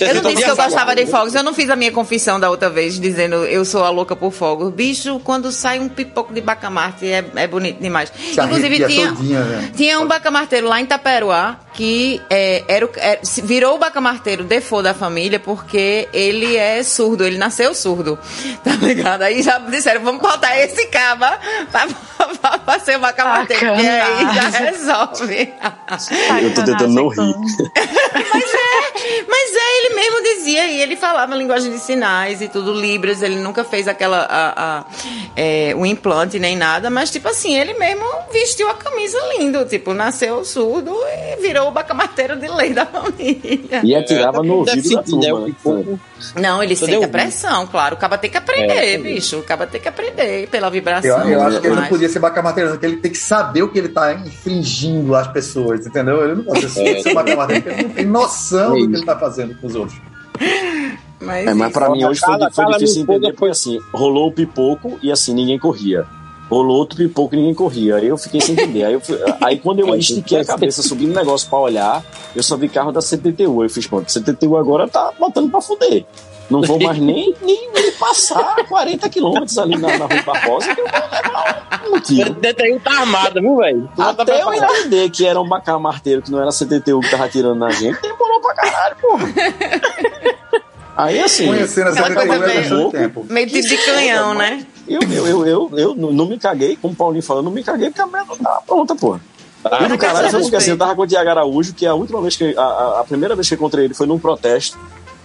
S11: Eu não disse que eu gostava de fogos. Eu não fiz a minha confissão da outra vez, dizendo eu sou a louca por fogos. Bicho, quando sai um pipoco de bacamarte, é, é bonito demais.
S4: Se
S11: Inclusive, tinha,
S4: todinha, né?
S11: tinha um bacamarteiro lá em Taperoá que é, era, é, virou o bacamarteiro default da família porque ele é surdo, ele nasceu surdo. Tá ligado? Aí já disseram, vamos botar esse caba pra, pra, pra ser o bacamarteiro. E aí já resolve.
S13: eu tô tentando não rir.
S11: Mas é, mas é, ele mesmo dizia, e ele falava linguagem de sinais e tudo, Libras, ele nunca fez aquela, a, a, é, o implante nem nada, mas tipo assim, ele mesmo vestiu a camisa lindo, tipo, nasceu surdo e virou o bacamarteiro de lei da família.
S13: E atirava no ouvido da
S6: né,
S13: turma.
S6: o
S13: né?
S11: Não, ele
S6: Cadê
S11: sente a pressão, claro, o caba tem que aprender,
S6: É,
S11: bicho, o caba tem que aprender pela
S4: Eu,
S11: vibração.
S4: eu
S11: e
S4: acho que ele não podia ser Bacamarteiro, não, que ele tem que saber o que ele tá infringindo às pessoas, entendeu? Ele não pode ser,
S6: É.
S4: ser Bacamarteiro, porque ele não tem noção
S13: É
S4: do que
S13: isso.
S4: ele tá fazendo com os outros.
S11: Mas,
S13: É, mas pra mim hoje foi,
S6: Cala-
S13: foi
S6: cala
S13: difícil
S6: no
S13: entender, porque assim, rolou o pipoco e assim, ninguém corria. rolou outro pipoco e ninguém corria. Aí eu fiquei sem entender. Aí, eu fui- aí quando eu estiquei a cabeça subindo o negócio pra olhar, eu só vi carro da CTTU. Eu fiz, pronto, CTTU agora tá botando pra fuder. Não vou mais nem, nem, nem passar 40 quilômetros ali na, na Rua Barbosa que eu vou levar um tiro.
S18: Tá armado, viu, velho?
S13: Até eu entender que era um bacana marteiro, que não era CTTU que tava atirando na gente, demorou pra caralho, porra. Aí assim.
S4: Conhecendo a
S13: cada
S4: CTTU
S13: coisa vem
S4: bastante
S13: pouco.
S4: tempo.
S11: Meio tipo de canhão, né?
S13: Eu, eu, eu, eu, eu não não me caguei, como o Paulinho falou, não me caguei porque a merda não tava pronta, porra.
S18: Ah,
S13: e do caralho
S11: questão
S13: foi
S11: de
S13: porque assim, eu tava com o Tiago Araújo, que a última vez que. A, a, a primeira vez que eu encontrei ele foi num protesto.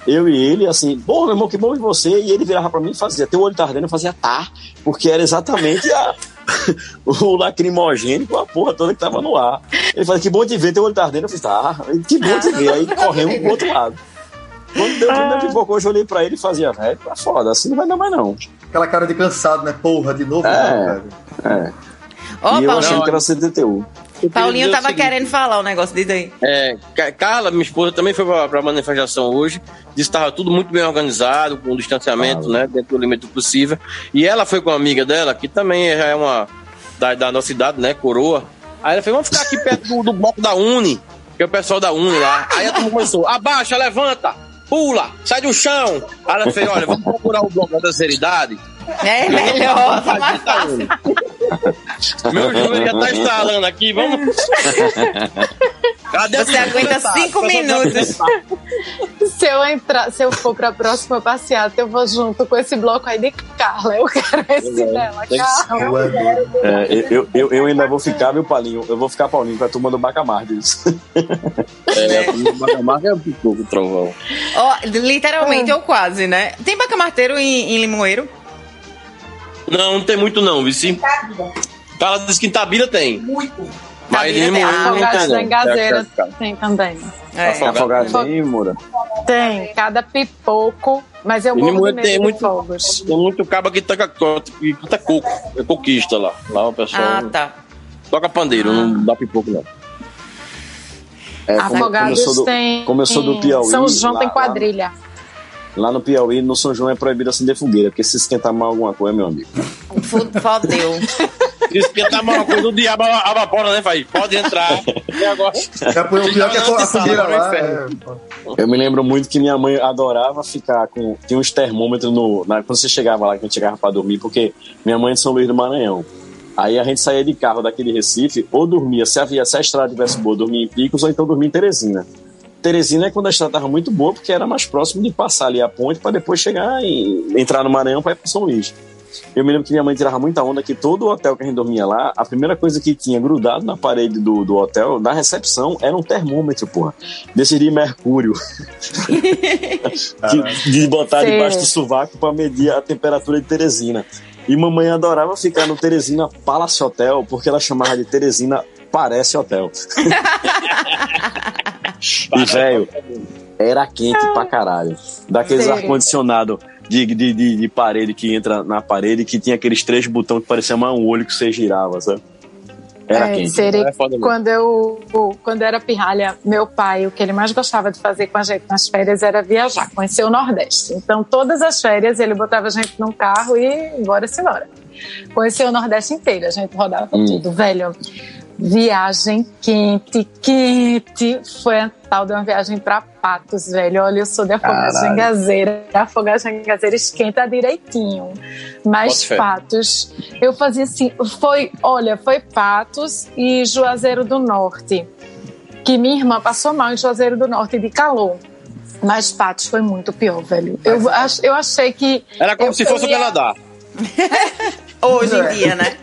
S13: Eu e ele, assim, pô, meu irmão, que bom de você. E ele virava pra mim e fazia, teu olho tá ardendo, eu fazia, tá. Porque era exatamente a, o lacrimogênio com a porra toda que tava no ar. Ele falou, que bom de ver, teu olho tá ardendo. Eu fiz, tá, que bom de ver. Aí corremos pro outro lado. Quando deu o primeiro pipoco, hoje eu olhei pra ele e fazia, velho, tá foda, assim não vai dar mais não.
S4: Aquela cara de cansado, né? Porra, de novo.
S13: É.
S4: não, velho.
S13: É.
S11: Ó,
S13: e eu achei que era
S11: Paulinho tava
S6: seguinte.
S11: querendo falar o negócio disso aí.
S6: É, Ca- Carla, minha esposa, também foi pra, pra manifestação hoje. Disse que estava tudo muito bem organizado, com distanciamento, né? Dentro do limite possível. E ela foi com uma amiga dela, que também já é uma da, da nossa idade, né? Coroa. Aí ela falou: vamos ficar aqui perto do, do bloco da Uni, que é o pessoal da Uni lá. Aí a turma começou: abaixa, levanta, pula, sai do chão. Aí ela fez: olha, vamos procurar o bloco da seriedade.
S11: É melhor,
S6: Vamos
S11: mais
S6: Uni. Meu joelho já tá instalando aqui, vamos. Cadê
S11: Você aguenta cinco minutos.
S17: Se eu entrar, se eu for pra próxima passeata, eu vou junto com esse bloco aí de Carla. Eu quero esse dela,
S13: Tem que
S17: Carla.
S13: É, eu, eu, eu ainda vou ficar, meu Paulinho, eu vou ficar Paulinho pra turma do Bacamardes.
S6: É, a marca é um pipoco, trovão.
S11: Ó, literalmente ou quase, né? Tem bacamarteiro em, em Limoeiro?
S6: Não, não tem muito não, Vici. Carla disse que em Tabira tem. Muito. Mas em
S17: Afogados
S6: tem
S17: também.
S11: É.
S13: Afogado tem, Moura?
S17: Tem, cada pipoco, mas eu
S6: Em
S17: morro medo
S6: tem muito,
S17: fogos.
S6: tem muito caba que toca, que canta coco. É coquista lá. Lá o pessoal
S11: Ah, tá.
S6: toca pandeiro, não dá pipoco não.
S13: É,
S17: Afogados
S13: como eu sou do-
S17: tem.
S13: como eu sou do Piauí,
S17: São João
S13: lá-
S17: tem quadrilha.
S13: Lá no Piauí, no São João é proibido acender fogueira, porque se esquentar mal alguma coisa, meu amigo.
S11: Fodeu.
S6: Se esquentar mal uma coisa, o diabo evapora, né, Faí? Pode entrar. E agora?
S4: É, o pior que fo- a fogueira lá. é-
S13: Eu me lembro muito que minha mãe adorava ficar com. Tinha uns termômetros no. Na, quando você chegava lá, que a gente chegava pra dormir, porque minha mãe é de São Luís do Maranhão. Aí a gente saía de carro daquele Recife, ou dormia, se, havia, se a estrada tivesse boa, dormia em Picos, ou então dormia em Teresina. Teresina é quando a estrada estava muito boa, porque era mais próximo de passar ali a ponte para depois chegar e entrar no Maranhão para ir para São Luís. Eu me lembro que minha mãe tirava muita onda que todo hotel que a gente dormia lá, a primeira coisa que tinha grudado na parede do, do hotel, na recepção, era um termômetro, porra. Desse de mercúrio. de, de botar
S17: Sei.
S13: debaixo do sovaco para medir a temperatura de Teresina. E mamãe adorava ficar no Teresina Palace Hotel, porque ela chamava de Teresina Parece Hotel. e, velho, era quente pra caralho. Daqueles ar-condicionado de, de, de, de parede que entra na parede, que tinha aqueles três botões que parecia mais um olho que você girava, sabe? Era
S17: É,
S13: quente.
S17: seria-
S13: Era foda mesmo.
S17: quando eu quando eu era pirralha, meu pai, o que ele mais gostava de fazer com a gente nas férias era viajar, conhecer o Nordeste. Então, todas as férias ele botava a gente num carro e bora-se embora. Conhecer o Nordeste inteiro, a gente rodava
S13: Hum.
S17: tudo, velho. Viagem quente, quente. Foi a tal de uma viagem pra Patos, velho. Olha, eu sou de Afogados
S13: Caralho.
S17: em Gazeira. Afogados em Gazeira esquenta direitinho. Mas
S13: fé.
S17: Patos, eu fazia assim, foi, olha, foi Patos e Juazeiro do Norte. Que minha irmã passou mal em Juazeiro do Norte de calor. Mas Patos foi muito pior, velho. Eu, eu achei que.
S6: Era como
S17: eu-
S6: se fosse o
S17: ia-
S6: Canadá.
S11: Hoje
S4: É.
S11: em dia, né?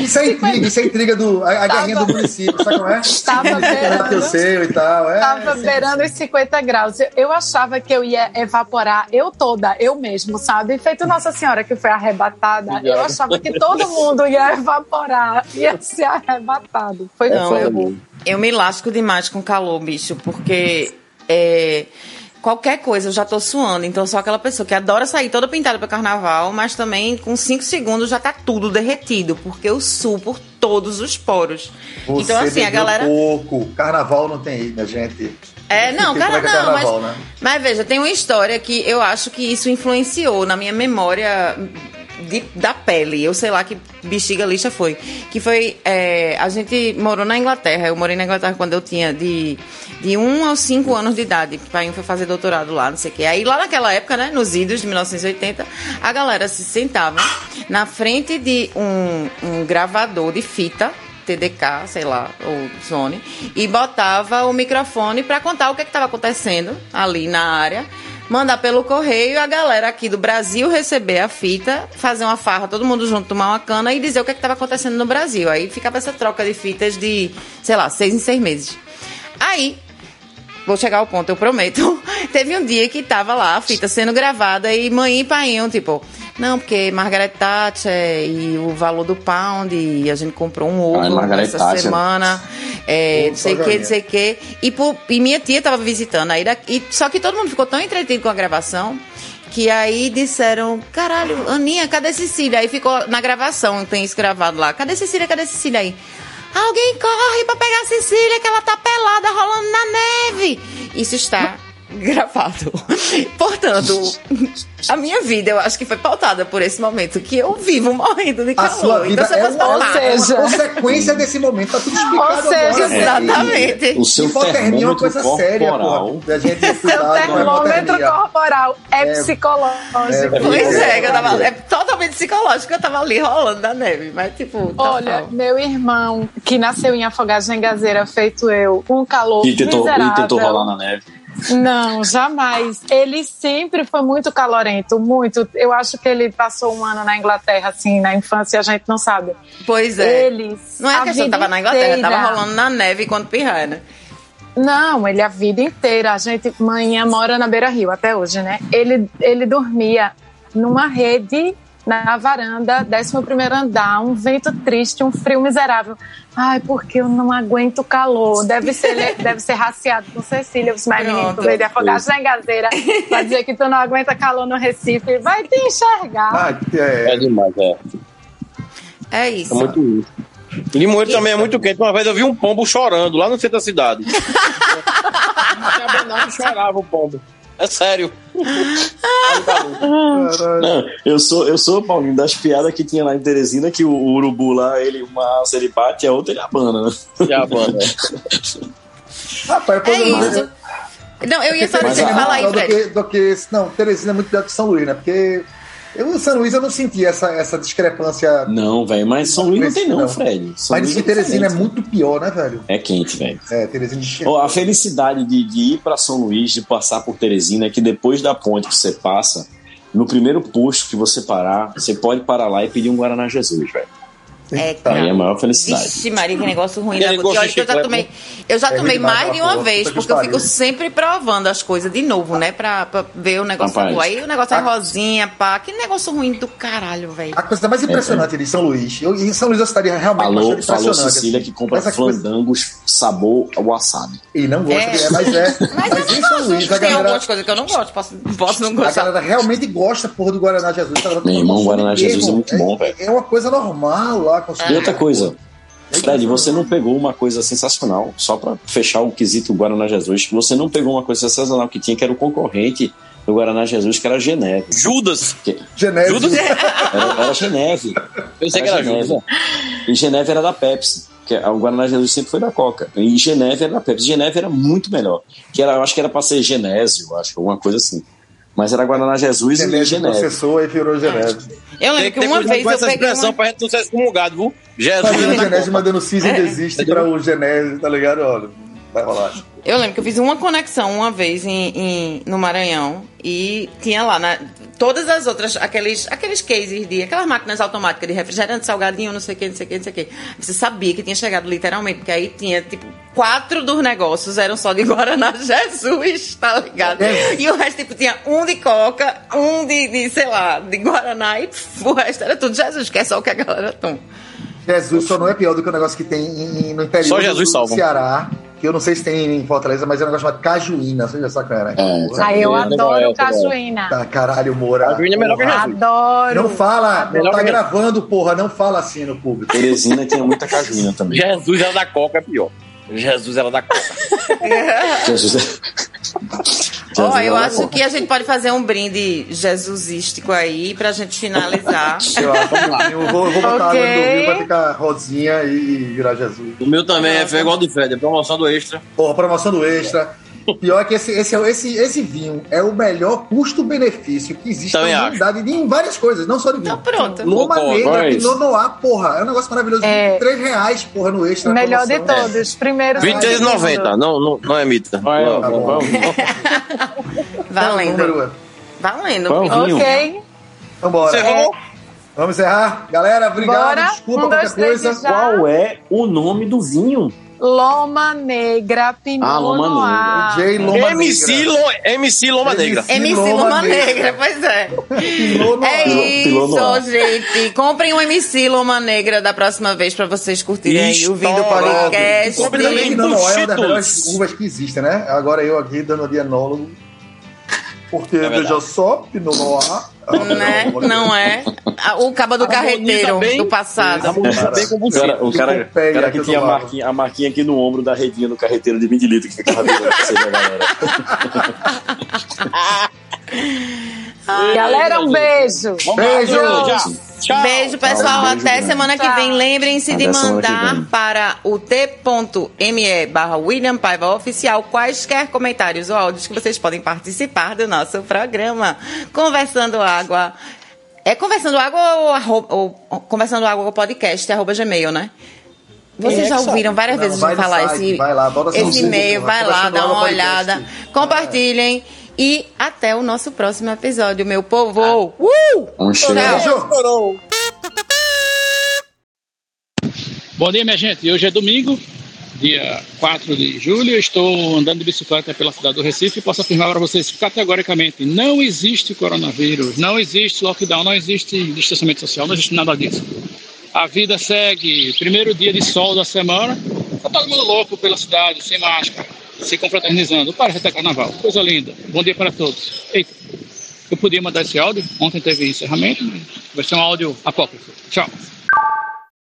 S4: Isso é intriga, isso é intriga do. A, a guerrinha do município, sabe como é?
S17: Tava
S4: Campeonato eu sei e tal. É,
S17: Tava beirando os 50 graus. Eu, eu achava que eu ia evaporar, eu toda, eu mesmo, sabe? Feito Nossa Senhora que foi arrebatada, eu achava que todo mundo ia evaporar, ia ser arrebatado. Foi
S11: Não,
S17: fogo.
S11: eu, eu me lasco demais com calor, bicho, porque é, qualquer coisa eu já tô suando. Então eu sou aquela pessoa que adora sair toda pintada para carnaval, mas também com 5 segundos já tá tudo derretido, porque eu suo por todos os poros.
S4: Você
S11: então assim, a galera.
S4: pouco. Carnaval não tem, minha gente.
S11: É, não, cara,
S4: é é
S11: não, mas,
S4: né?
S11: mas veja, tem uma história que eu acho que isso influenciou na minha memória de- da pele. Eu sei lá que bexiga lixa foi. Que foi. é, a gente morou na Inglaterra. Eu morei na Inglaterra quando eu tinha de, de 1 aos 5 anos de idade. O pai foi fazer doutorado lá, não sei o quê. Aí lá naquela época, né, nos idos de 1980, a galera se sentava na frente de um, um gravador de fita. TDK, sei lá, ou Sony, e botava o microfone para contar o que estava acontecendo ali na área, mandar pelo correio a galera aqui do Brasil receber a fita, fazer uma farra, todo mundo junto, tomar uma cana e dizer o que estava acontecendo no Brasil. Aí ficava essa troca de fitas de, sei lá, seis em seis meses. Aí, vou chegar ao ponto, eu prometo. Teve um dia que tava lá a fita sendo gravada e mãe e pai, tipo, não, porque Margaret Thatcher e o valor do pound, e a gente comprou um ovo
S13: Margaret
S11: essa
S13: Thatcher.
S11: semana, é, não sei o que, não sei o que. E, por- e minha tia tava visitando aí, e, só que todo mundo ficou tão entretido com a gravação que aí disseram, caralho, Aninha, cadê Cecília? Aí ficou na gravação, tem isso gravado lá. Cadê Cecília? Cadê Cecília aí? Alguém corre pra pegar a Cecília, que ela tá pelada rolando na neve. Isso está gravado. Portanto, a minha vida, eu acho que foi pautada por esse momento, que eu vivo morrendo de
S4: A
S11: calor.
S4: sua vida
S11: então, se eu
S4: é uma,
S11: poupar-
S4: é uma consequência desse momento. Tá tudo explicado
S11: Ou seja,
S4: agora. né?
S11: exatamente.
S4: E-
S13: O seu
S4: hipotermia é uma coisa
S13: termômetro
S4: séria,
S13: corporal.
S4: porra. Da gente
S17: Seu
S4: a
S17: termômetro corporal é,
S4: É-
S17: psicológico.
S4: é-
S11: Pois é, que eu tava, é totalmente psicológico, eu tava ali rolando na neve, mas tipo, tá
S17: Olha,
S11: bom.
S17: meu irmão, que nasceu em Afogagem Gazeira, feito eu, um calor
S13: E tentou, e
S17: miserável.
S13: tentou rolar na neve.
S17: Não, jamais. Ele sempre foi muito calorento, muito. Eu acho que ele passou um ano na Inglaterra, assim, na infância, a gente não sabe.
S11: Pois é.
S17: Eles.
S11: Não é
S17: a
S11: que a gente tava na Inglaterra,
S17: inteira-
S11: tava rolando na neve quando pirrar, né?
S17: Não, ele a vida inteira. A gente, manhã mora na Beira Rio até hoje, né? Ele, ele dormia numa rede na varanda, 11 primeiro andar, um vento triste, um frio miserável. Ai, porque eu não aguento o calor. Deve ser, deve ser raciado com Cecília, os mais meninos,
S11: Pronto.
S17: tu veio de afogados na engazeira, pra dizer que tu não aguenta calor no Recife. Vai te enxergar.
S4: Ah, é.
S13: É demais, é.
S11: É isso.
S6: É muito isso. Limoeiro também é muito quente. Uma vez eu vi um pombo chorando lá no centro da cidade. e chorava o pombo. É sério.
S13: Não, eu sou, eu sou, Paulinho, das piadas que tinha lá em Teresina, que o, o urubu lá, ele, uma alça ele bate, a outra ele abana, né?
S6: Ele abana.
S4: Rapaz,
S11: É isso. Não, eu ia só dizer,
S4: é
S11: fala aí,
S4: do que, do que. Não, Teresina é muito pior que São Luís, né? Porque eu, em São Luís eu não senti essa, essa discrepância.
S13: Não, velho, mas São Luís não tem não,
S4: Não.
S13: Fred. São
S4: Mas diz que
S13: é
S4: Teresina é muito pior, né, velho?
S13: É quente, velho.
S4: É, Teresina de
S13: Ó, a felicidade de, de ir pra São Luís, de passar por Teresina, é que depois da ponte que você passa, no primeiro posto que você parar, você pode parar lá e pedir um Guaraná Jesus, velho.
S11: É,
S13: Aí é a maior felicidade.
S11: Vixe, Maria, que negócio ruim. Né? olha que eu já tomei, eu já
S13: É
S11: tomei
S13: ruim
S11: mais de uma
S13: porra,
S11: vez, porque eu fico sempre provando as coisas de novo, né? Pra, pra ver o negócio
S4: Rapaz,
S11: bom. Aí o negócio é rosinha, pá. Que negócio ruim do caralho, velho.
S4: A coisa mais impressionante de São Luís. Eu, em São Luís eu estaria realmente
S13: Falou,
S4: bastante
S13: falou
S4: impressionante.
S13: Cecília
S4: assim.
S13: que compra
S4: Essa coisa-
S13: flandangos sabor wasabi.
S4: E não gosta,
S11: É.
S4: de- é, mas é. Mas, em São Luís, a
S11: Tem
S4: galera,
S11: algumas coisas que eu não gosto, posso, posso não
S4: a
S11: gostar.
S4: galera realmente gosta, porra, do Guaraná Jesus. Tá
S13: Meu irmão, o Guaraná Jesus é muito bom, velho.
S4: É uma coisa normal lá. Com
S13: E outra coisa, Fred, você não pegou uma coisa sensacional, só pra fechar o quesito Guaraná Jesus, você não pegou uma coisa sensacional que tinha, que era o concorrente do Guaraná Jesus, que era a Geneve.
S6: Judas!
S4: Geneve.
S6: Judas?
S13: Era, era Geneve.
S6: Eu sei que era Judas.
S13: E Geneve era da Pepsi. Que o Guaraná Jesus sempre foi da Coca. E Geneve era da Pepsi. Geneve era muito melhor. Que era, eu acho que era pra ser Genésio, acho, alguma coisa assim. Mas era Guaraná Jesus e
S4: Geneve
S13: Geneve.
S4: processou e virou Geneve.
S11: Eu lembro que uma vez eu
S6: essa
S11: peguei
S6: expressão
S11: uma...
S6: pra gente não ser excomungado, viu? Jesus
S4: Fazendo
S6: Copa.
S4: mandando Season
S11: É.
S4: desiste pra o Geneve, tá ligado? Olha, vai rolar.
S11: Eu lembro que eu fiz uma conexão uma vez em, em- no Maranhão e tinha lá na, todas as outras, aqueles, aqueles cases de aquelas máquinas automáticas de refrigerante, salgadinho, não sei o que, não sei o que, não sei o que. Você sabia que tinha chegado literalmente, porque aí tinha, tipo, quatro dos negócios eram só de Guaraná Jesus, tá ligado? E o resto, tipo, tinha um de Coca, um de, de, sei lá, de Guaraná e pff, o resto era tudo Jesus, que é só o que a galera toma.
S4: Jesus só não é pior do que o negócio que tem em- no interior
S6: Só Jesus
S4: do
S6: salva.
S4: Ceará, que eu não sei se tem em Fortaleza, mas é um negócio chamado cajuína. Você já sabe, cara?
S17: Aí eu
S6: É,
S17: adoro
S6: é, é.
S17: cajuína.
S4: Tá, caralho, Moura.
S6: Cajuína é melhor que. Jesus.
S17: Adoro.
S4: Não fala, não
S6: Melhor
S4: tá gravando, porra, não fala assim no público.
S13: Teresina tinha muita cajuína também.
S6: Jesus era da Coca, é pior. Jesus era da Coca.
S13: Jesus.
S11: Ó, eu acho que a gente pode fazer um brinde jesusístico aí pra gente finalizar.
S4: Eu acho, vamos lá. Eu vou, eu vou botar
S11: Ok.
S4: água no vinho pra ficar rosinha e virar Jesus.
S6: O meu também é foi igual do Fred, é promoção do extra.
S4: Porra, promoção do extra. Pior que esse, esse, esse, esse vinho é o melhor custo-benefício que existe
S6: Também
S4: na humanidade de- em várias coisas, não só de vinho. Então
S11: pronto.
S4: Loma Negra,
S17: é isso.
S4: Pinot Noir, porra, é um negócio maravilhoso.
S17: É.
S4: 3 reais, porra, no extra.
S17: Melhor de todos. Primeiro.
S6: 23,90, não, não, não é mita.
S13: Vai,
S4: Tá bom.
S13: vamos.
S11: Valendo. Valendo.
S13: Qual é o vinho?
S17: Ok.
S4: Vambora.
S6: Encerrou?
S4: Vamos encerrar? Galera, obrigado.
S17: Bora.
S4: Desculpa
S17: Um, dois,
S4: qualquer
S17: três
S4: coisa.
S17: já.
S13: Qual é o nome do vinho?
S17: Loma Negra, Pinot
S13: Ah, Loma
S17: Noir.
S4: J. Loma
S6: MC,
S4: Negra.
S6: Lo, MC Loma Negra.
S11: MC
S4: Loma
S11: Loma
S4: Negra.
S11: Negra, pois é. É isso, gente. Comprem um MC Loma Negra da próxima vez pra vocês curtirem ouvindo o
S6: Estourado.
S11: podcast.
S6: Compre
S4: Também é uma das melhores uvas que existem, né? Agora eu aqui dando de enólogo. Porque,
S6: verdade.
S4: veja só, Pinot Noir...
S11: Né? Não é? Ah, O caba do carreteiro
S6: bem.
S11: do passado.
S6: Harmoniza bem com
S13: O
S6: você.
S13: cara, o cara, o cara
S4: que
S13: tinha a marquinha, a marquinha aqui no ombro da redinha do carreteiro de 20 litros que ficava bebendo pra você, né, galera?
S17: Um beijo.
S4: Beijo!
S6: Tchau.
S11: Beijo, pessoal.
S13: Tchau, um beijo
S11: Até semana que vem. Lembrem-se de mandar para o t.me barra William Paiva Oficial quaisquer comentários ou áudios que vocês podem participar do nosso programa. Conversando Água. É Conversando Água ou, arro- ou Conversando Água podcast, arroba gmail, né? Vocês
S6: É
S11: já
S6: sabe.
S11: ouviram várias
S4: Não,
S11: vezes falar
S4: site,
S11: esse,
S4: vai lá,
S11: esse e-mail, vai lá, dá uma
S4: Podcast.
S11: olhada, compartilhem e até o nosso próximo episódio, meu povo. Uh!
S19: Um cheiro.
S1: Bom dia, minha gente. Hoje é domingo, dia 4 de julho. Eu estou andando de bicicleta pela cidade do Recife e posso afirmar para vocês categoricamente: não existe coronavírus, não existe lockdown, não existe distanciamento social, não existe nada disso. A vida segue. Primeiro dia de sol da semana. Tá todo mundo louco pela cidade, sem máscara, se confraternizando. Para até carnaval. Coisa linda. Bom dia para todos. Eita, eu podia mandar esse áudio. Ontem teve encerramento, vai ser um áudio apócrifo. Tchau.